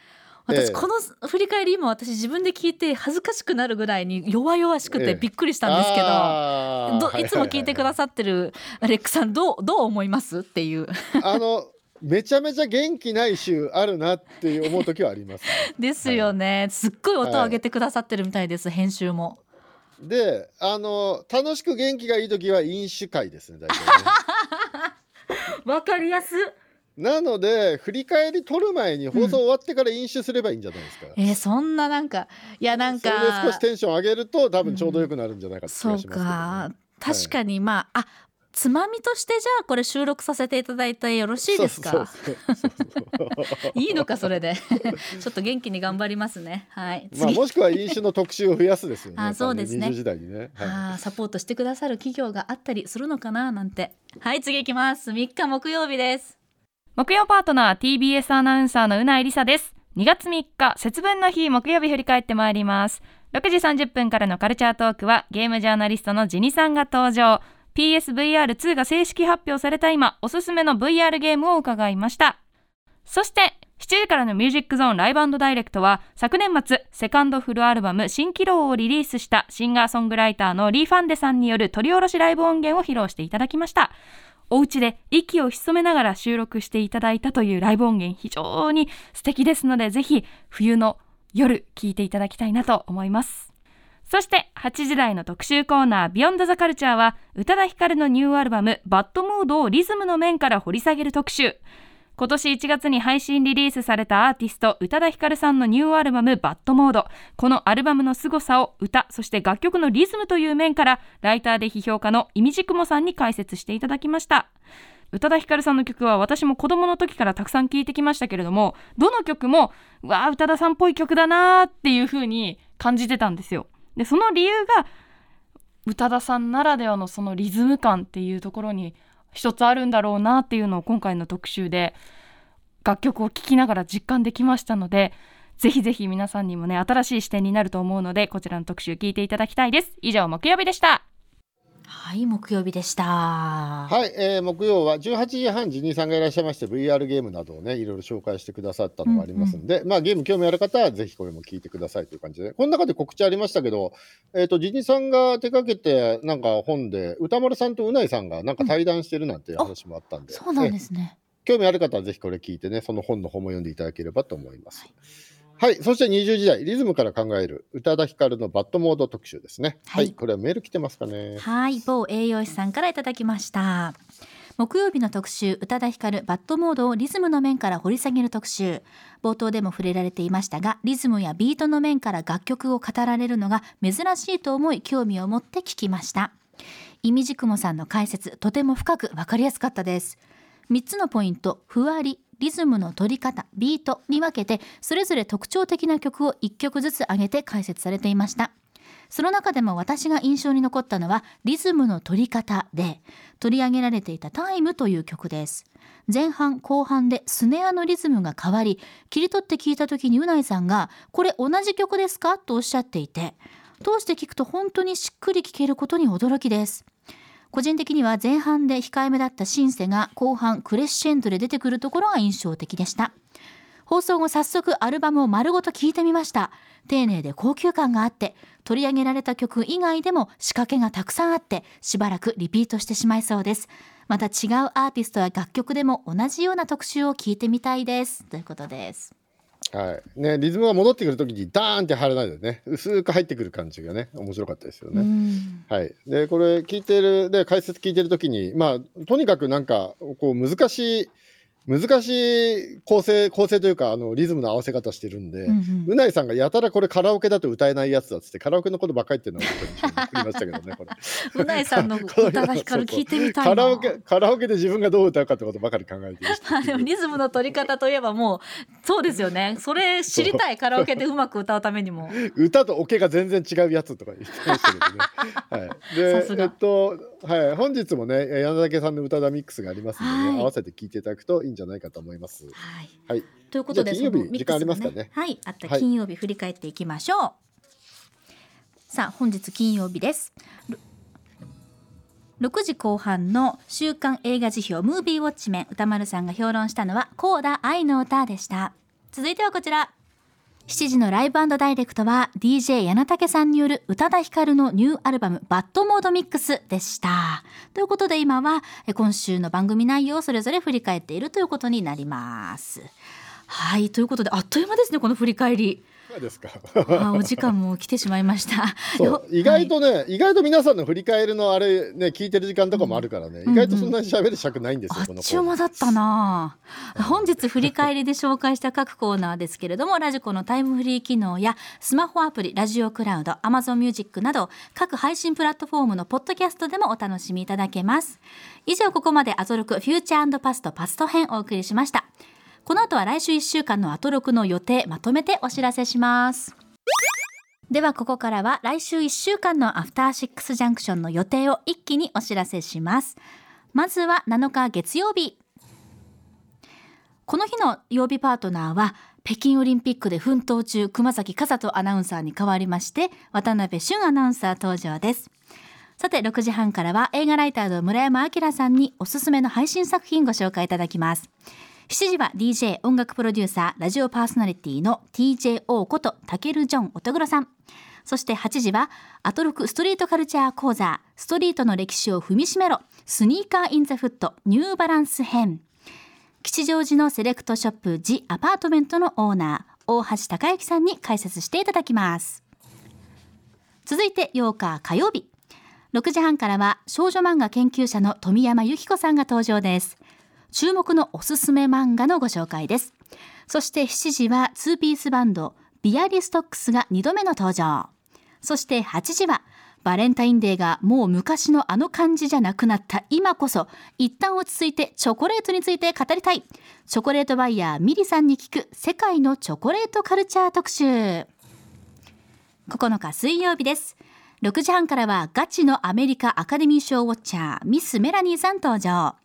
私この振り返り今私自分で聞いて恥ずかしくなるぐらいに弱々しくてびっくりしたんですけど、いつも聞いてくださってるレックさんどうどう思いますっていう。あのめちゃめちゃ元気ない週あるなって思う時はあります、ね、[laughs] ですよね、はい、すっごい音を上げてくださってるみたいです、はい、編集も。であの楽しく元気がいい時は飲酒会ですね大体ね。[laughs] わかりやすなので振り返り撮る前に放送終わってから飲酒すればいいんじゃないですか。うん、えー、そんななんかいやなんかそれで少しテンション上げると多分ちょうどよくなるんじゃないかって気がしますけど、ね、そうか。確かにまあ、はい、あつまみとしてじゃあこれ収録させていただいてよろしいですか？いいのかそれで。[laughs] ちょっと元気に頑張りますね。はい。まあもしくは飲酒の特集を増やすですよね。あそうですね。時代にね、はい、あサポートしてくださる企業があったりするのかななんて。はい次いきます。3日木曜日です木曜パートナー TBS アナウンサーのうないりさです2月3日節分の日木曜日振り返ってまいります6時30分からのカルチャートークはゲームジャーナリストのジニさんが登場 PSVR2 が正式発表された今、おすすめの VR ゲームを伺いました。そして、7時からのミュージックゾーンライブダイレクトは、昨年末、セカンドフルアルバム、新気楼をリリースしたシンガーソングライターのリー・ファンデさんによる取り下ろしライブ音源を披露していただきました。お家で息を潜めながら収録していただいたというライブ音源、非常に素敵ですので、ぜひ冬の夜聴いていただきたいなと思います。そして8時台の特集コーナービヨンドザカルチャーは宇多田ヒカルのニューアルバムバッドモードをリズムの面から掘り下げる特集今年1月に配信リリースされたアーティスト宇多田ヒカルさんのニューアルバムバッドモード。このアルバムの凄さを歌そして楽曲のリズムという面からライターで批評家のイミジクモさんに解説していただきました。宇多田ヒカルさんの曲は私も子供の時からたくさん聴いてきましたけれどもどの曲もわあ宇多田さんっぽい曲だなーっていう風に感じてたんですよ。でその理由が宇多田さんならではのそのリズム感っていうところに一つあるんだろうなっていうのを今回の特集で楽曲を聴きながら実感できましたのでぜひぜひ皆さんにもね新しい視点になると思うのでこちらの特集聞いていただきたいです。以上木曜日でした。はい木曜日でした。はい、えー、木曜は18時半ジニーさんがいらっしゃいまして VR ゲームなどをねいろいろ紹介してくださったのがありますんで、うんうん、まあゲーム興味ある方はぜひこれも聞いてくださいという感じで。この中で告知ありましたけどえっ、ー、とジニーさんが手掛けてなんか本で歌丸さんとうないさんがなんか対談してるなんていう話もあったんで、うん、そうなんですね。興味ある方はぜひこれ聞いてねその本の本も読んでいただければと思います、はいはい。そして20時代、リズムから考える宇多田ヒカルのバッドモード特集ですね。はい。はい、これはメール来てますかね。はい。某栄養士さんからいただきました。木曜日の特集宇多田ヒカルバッドモードをリズムの面から掘り下げる特集冒頭でも触れられていましたがリズムやビートの面から楽曲を語られるのが珍しいと思い興味を持って聞きましたイミジクモさんの解説とても深く分かりやすかったです3つのポイントふわりリズムの取り方ビートに分けてそれぞれ特徴的な曲を1曲ずつ上げて解説されていました。その中でも私が印象に残ったのはリズムの取り方で取り上げられていたタイムという曲です。前半後半でスネアのリズムが変わり切り取って聞いた時にうないさんがこれ同じ曲ですかとおっしゃっていて通して聞くと本当にしっくり聞けることに驚きです。個人的には前半で控えめだったシンセが後半クレッシェンドで出てくるところが印象的でした。放送後早速アルバムを丸ごと聴いてみました。丁寧で高級感があって取り上げられた曲以外でも仕掛けがたくさんあってしばらくリピートしてしまいそうです。また違うアーティストや楽曲でも同じような特集を聞いてみたいです。ということです。はい。ね、リズムが戻ってくるときにダーンって張らないでね薄く入ってくる感じがね面白かったですよね。はい、でこれ聞いてるで解説聞いてるときにまあとにかくなんかこう難しい難しい構成構成というかあのリズムの合わせ方してるんで、うんうん、うないさんがやたらこれカラオケだと歌えないやつだっつってカラオケのことばっかり言ってるのがびっくりましたけどねこれ。[laughs] うないさんの歌が光る聞いてみたいカラオケカラオケで自分がどう歌うかってことばかり考えてるまあでもリズムの取り方といえばもうそうですよね。それ知りたいカラオケでうまく歌うためにも。歌とオケが全然違うやつとか言ってましたけどね、はい、[laughs] でえっとはい。本日もね柳竹さんの歌だミックスがありますので、ねはい、合わせて聞いていただくといいんじゃないかと思います。。はい。はい、ということで、金曜日、時間ありますかね。はい、あった金曜日振り返っていきましょう。はい、さあ、本日金曜日です。6時後半の週刊映画辞表ムービーウォッチメン歌丸さんが評論したのはコーダ愛の歌でした続いてはこちら7時のライブダイレクトは DJ 柳武さんによる宇多田ヒカルのニューアルバムバッドモードミックスでした。ということで今は今週の番組内容をそれぞれ振り返っているということになります。はい、ということであっという間ですねこの振り返り。ですか？あお時間も来てしまいました。[laughs] 意外とね、はい、意外と皆さんの振り返りのあれね聞いてる時間とかもあるからね、うん、意外とそんなに喋る尺ないんですよ、うん、あっちゅう間だったな。本日振り返りで紹介した各コーナーですけれどもラジコのタイムフリー機能やスマホアプリラジオクラウドアマゾンミュージックなど各配信プラットフォームのポッドキャストでもお楽しみいただけます。以上ここまでアゾルクフューチャーパストパスト編お送りしましたこの後は来週1週間のアトロクの予定まとめてお知らせします。ではここからは来週1週間のアフターシックスジャンクションの予定を一気にお知らせします。まずは7日月曜日。この日の曜日パートナーは北京オリンピックで奮闘中熊崎和人アナウンサーに代わりまして渡辺俊アナウンサー登場です。さて6時半からは映画ライターの村山明さんにおすすめの配信作品ご紹介いただきます。7時は DJ 音楽プロデューサーラジオパーソナリティの TJO ことたけるジョン乙黒さん。そして8時はアトロクストリートカルチャー講座ストリートの歴史を踏みしめろスニーカーインザフットニューバランス編。吉祥寺のセレクトショップジアパートメントのオーナー大橋隆之さんに解説していただきます。続いて8日火曜日。6時半からは少女漫画研究者の富山由紀子さんが登場です。注目のおすすめ漫画のご紹介です。そして7時は2ピースバンドビアリストックスが2度目の登場。そして8時はバレンタインデーがもう昔のあの感じじゃなくなった。今こそ一旦落ち着いてチョコレートについて語りたい。チョコレートバイヤーミリさんに聞く世界のチョコレートカルチャー特集。9日水曜日です。6時半からはガチのアメリカアカデミー賞ウォッチャーミス・メラニーさん登場。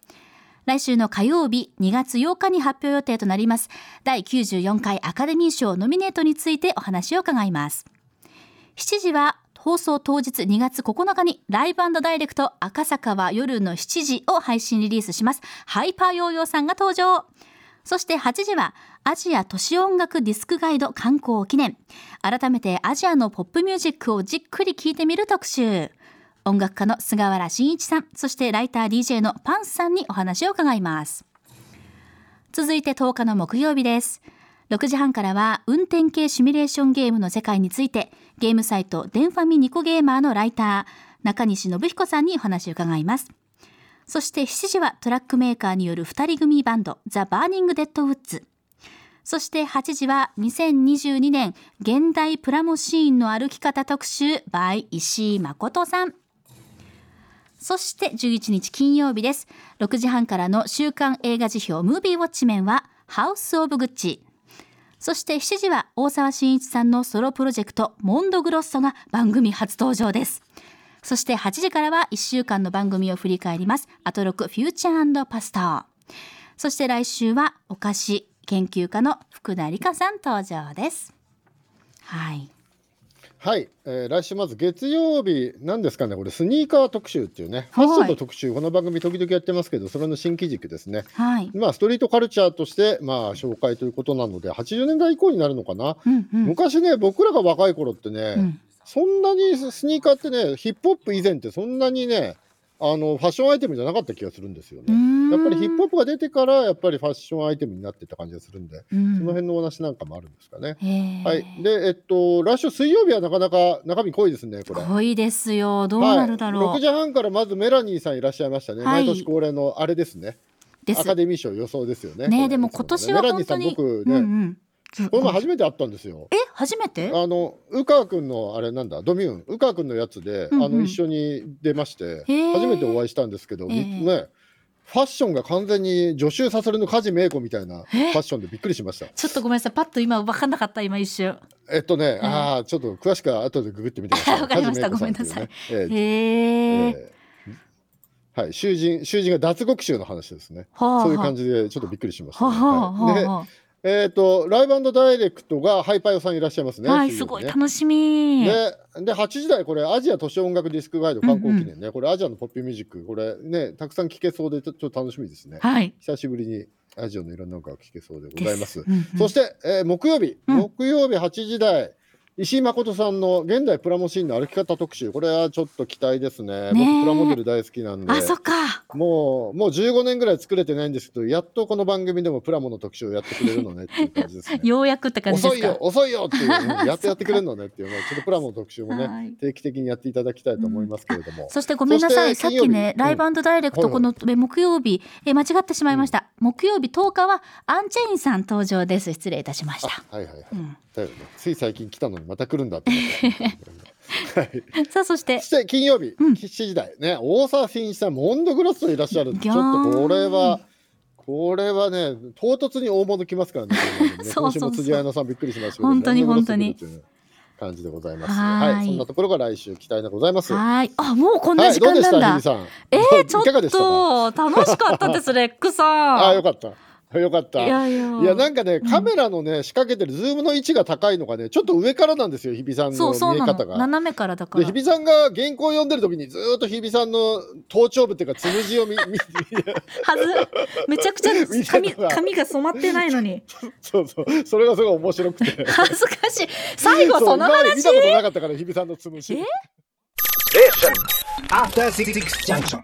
来週の火曜日2月8日に発表予定となります。第94回アカデミー賞ノミネートについてお話を伺います。7時は放送当日2月9日にライブダイレクト赤坂は夜の7時を配信リリースします。ハイパーヨーヨーさんが登場。そして8時はアジア都市音楽ディスクガイド観光記念。改めてアジアのポップミュージックをじっくり聴いてみる特集。音楽家の菅原慎一さんそしてライター DJ のパンスさんにお話を伺います。続いて10日の木曜日です。6時半からは運転系シミュレーションゲームの世界についてゲームサイトデンファミニコゲーマーのライター中西信彦さんにお話を伺います。そして7時はトラックメーカーによる2人組バンドザ・バーニング・デッド・ウッズ。そして8時は2022年現代プラモシーンの歩き方特集 by 石井誠さん。そして11日金曜日です。6時半からの週刊映画辞表ムービーウォッチメンはハウス・オブ・グッチ。そして7時は大沢慎一さんのソロプロジェクトモンドグロッソが番組初登場です。そして8時からは1週間の番組を振り返ります。アトロクフューチャーパスター。そして来週はお菓子研究家の福田理香さん登場です。はい。はい、えー、来週まず月曜日なんですかねこれスニーカー特集っていうね、ファッションの特集。この番組時々やってますけどそれの新機軸ですね、はい、まあストリートカルチャーとしてまあ紹介ということなので80年代以降になるのかな、うんうん、昔ね僕らが若い頃ってね、うん、そんなにスニーカーってねヒップホップ以前ってそんなにねあのファッションアイテムじゃなかった気がするんですよね。やっぱりヒップホップが出てからやっぱりファッションアイテムになってた感じがするんで、その辺のお話なんかもあるんですかね。はい。で、えっと来週水曜日はなかなか中身濃いですね。これ。濃いですよ。どうなるだろう。はい、時半からまずメラニーさんいらっしゃいましたね。はい、毎年恒例のあれですね。アカデミー賞予想ですよね。ねでも今年は本当にメラニーさん僕ね。うんうんこの前初めて会ったんですよ。え、初めて？あの宇川君のあれなんだ？ドミューン？宇川君のやつで、うんうん、あの一緒に出まして、初めてお会いしたんですけど、ね。ファッションが完全に助手させるの梶芽子みたいなファッションでびっくりしました。ちょっとごめんなさい、パッと今分かんなかった今一瞬。えっとね、ああちょっと詳しくは後でググってみてください。[laughs] わかりました、ごめんなさい。えー、へえー。はい、囚人囚人が脱獄囚の話ですね、はあはあ、そういう感じでちょっとびっくりしました、ね、はあはあはあ、でえっ、ー、とライブダイレクトがハイパイオさんいらっしゃいますね。はい、すごい楽しみ。で、で8時台これアジア都市音楽ディスクガイド観光記念ね、うんうん、これアジアのポップミュージックこれねたくさん聴けそうでちょっと楽しみですね。はい。久しぶりにアジアのいろんな音楽が聴けそうでございます。うんうん、そして、えー、木曜日、うん、木曜日8時台。石井誠さんの現代プラモシーンの歩き方特集。これはちょっと期待ですね。僕プラモデル大好きなんで。あそっか。もうもう15年ぐらい作れてないんですけどやっとこの番組でもプラモの特集をやってくれるのねっていう感じですね。[laughs] ようやくって感じですか？遅いよ遅いよっていう、やっとやってくれるのねっていうのはちょっとプラモの特集もね、[laughs] はい、定期的にやっていただきたいと思いますけれども、うん、そしてごめんなさい。さっきねライブダイレクトこの木曜日、え間違ってしまいました、うん、木曜日10日はアンチェインさん登場です。失礼いたしました。はいはいはい、うんだよね。つい最近来たのにまた来るんだってはい、さあそして。そして金曜日、うん、7時台ね。大沢慎一さんモンドグラスといらっしゃるちょっとこれはこれはね唐突に大物来ますからね [laughs] 今週も辻彩乃さんびっくりしましたけど、ね、本当に本当に。感じでございます。はい。そんなところが来週期待でございます。はい。あ、もうこんな時間なんだ。はい、えー、ちょっと楽しかったです、レックさん。あ、よかった。[laughs] よかった。いやいやいやなんかね、カメラのね、仕掛けてるズームの位置が高いのがね、ちょっと上からなんですよ、日比さんの見え方が。斜めからだから。で、日比さんが原稿を読んでる時に、ずっと日比さんの頭頂部っていうか、つむじを見、[laughs] 見、はず、めちゃくちゃ髪、髪が染まってないのに。そうそう、それがすごい面白くて。恥ずかしい。最後その話。見たことなかったから、日比さんのつむじ。ええ After 66 junction.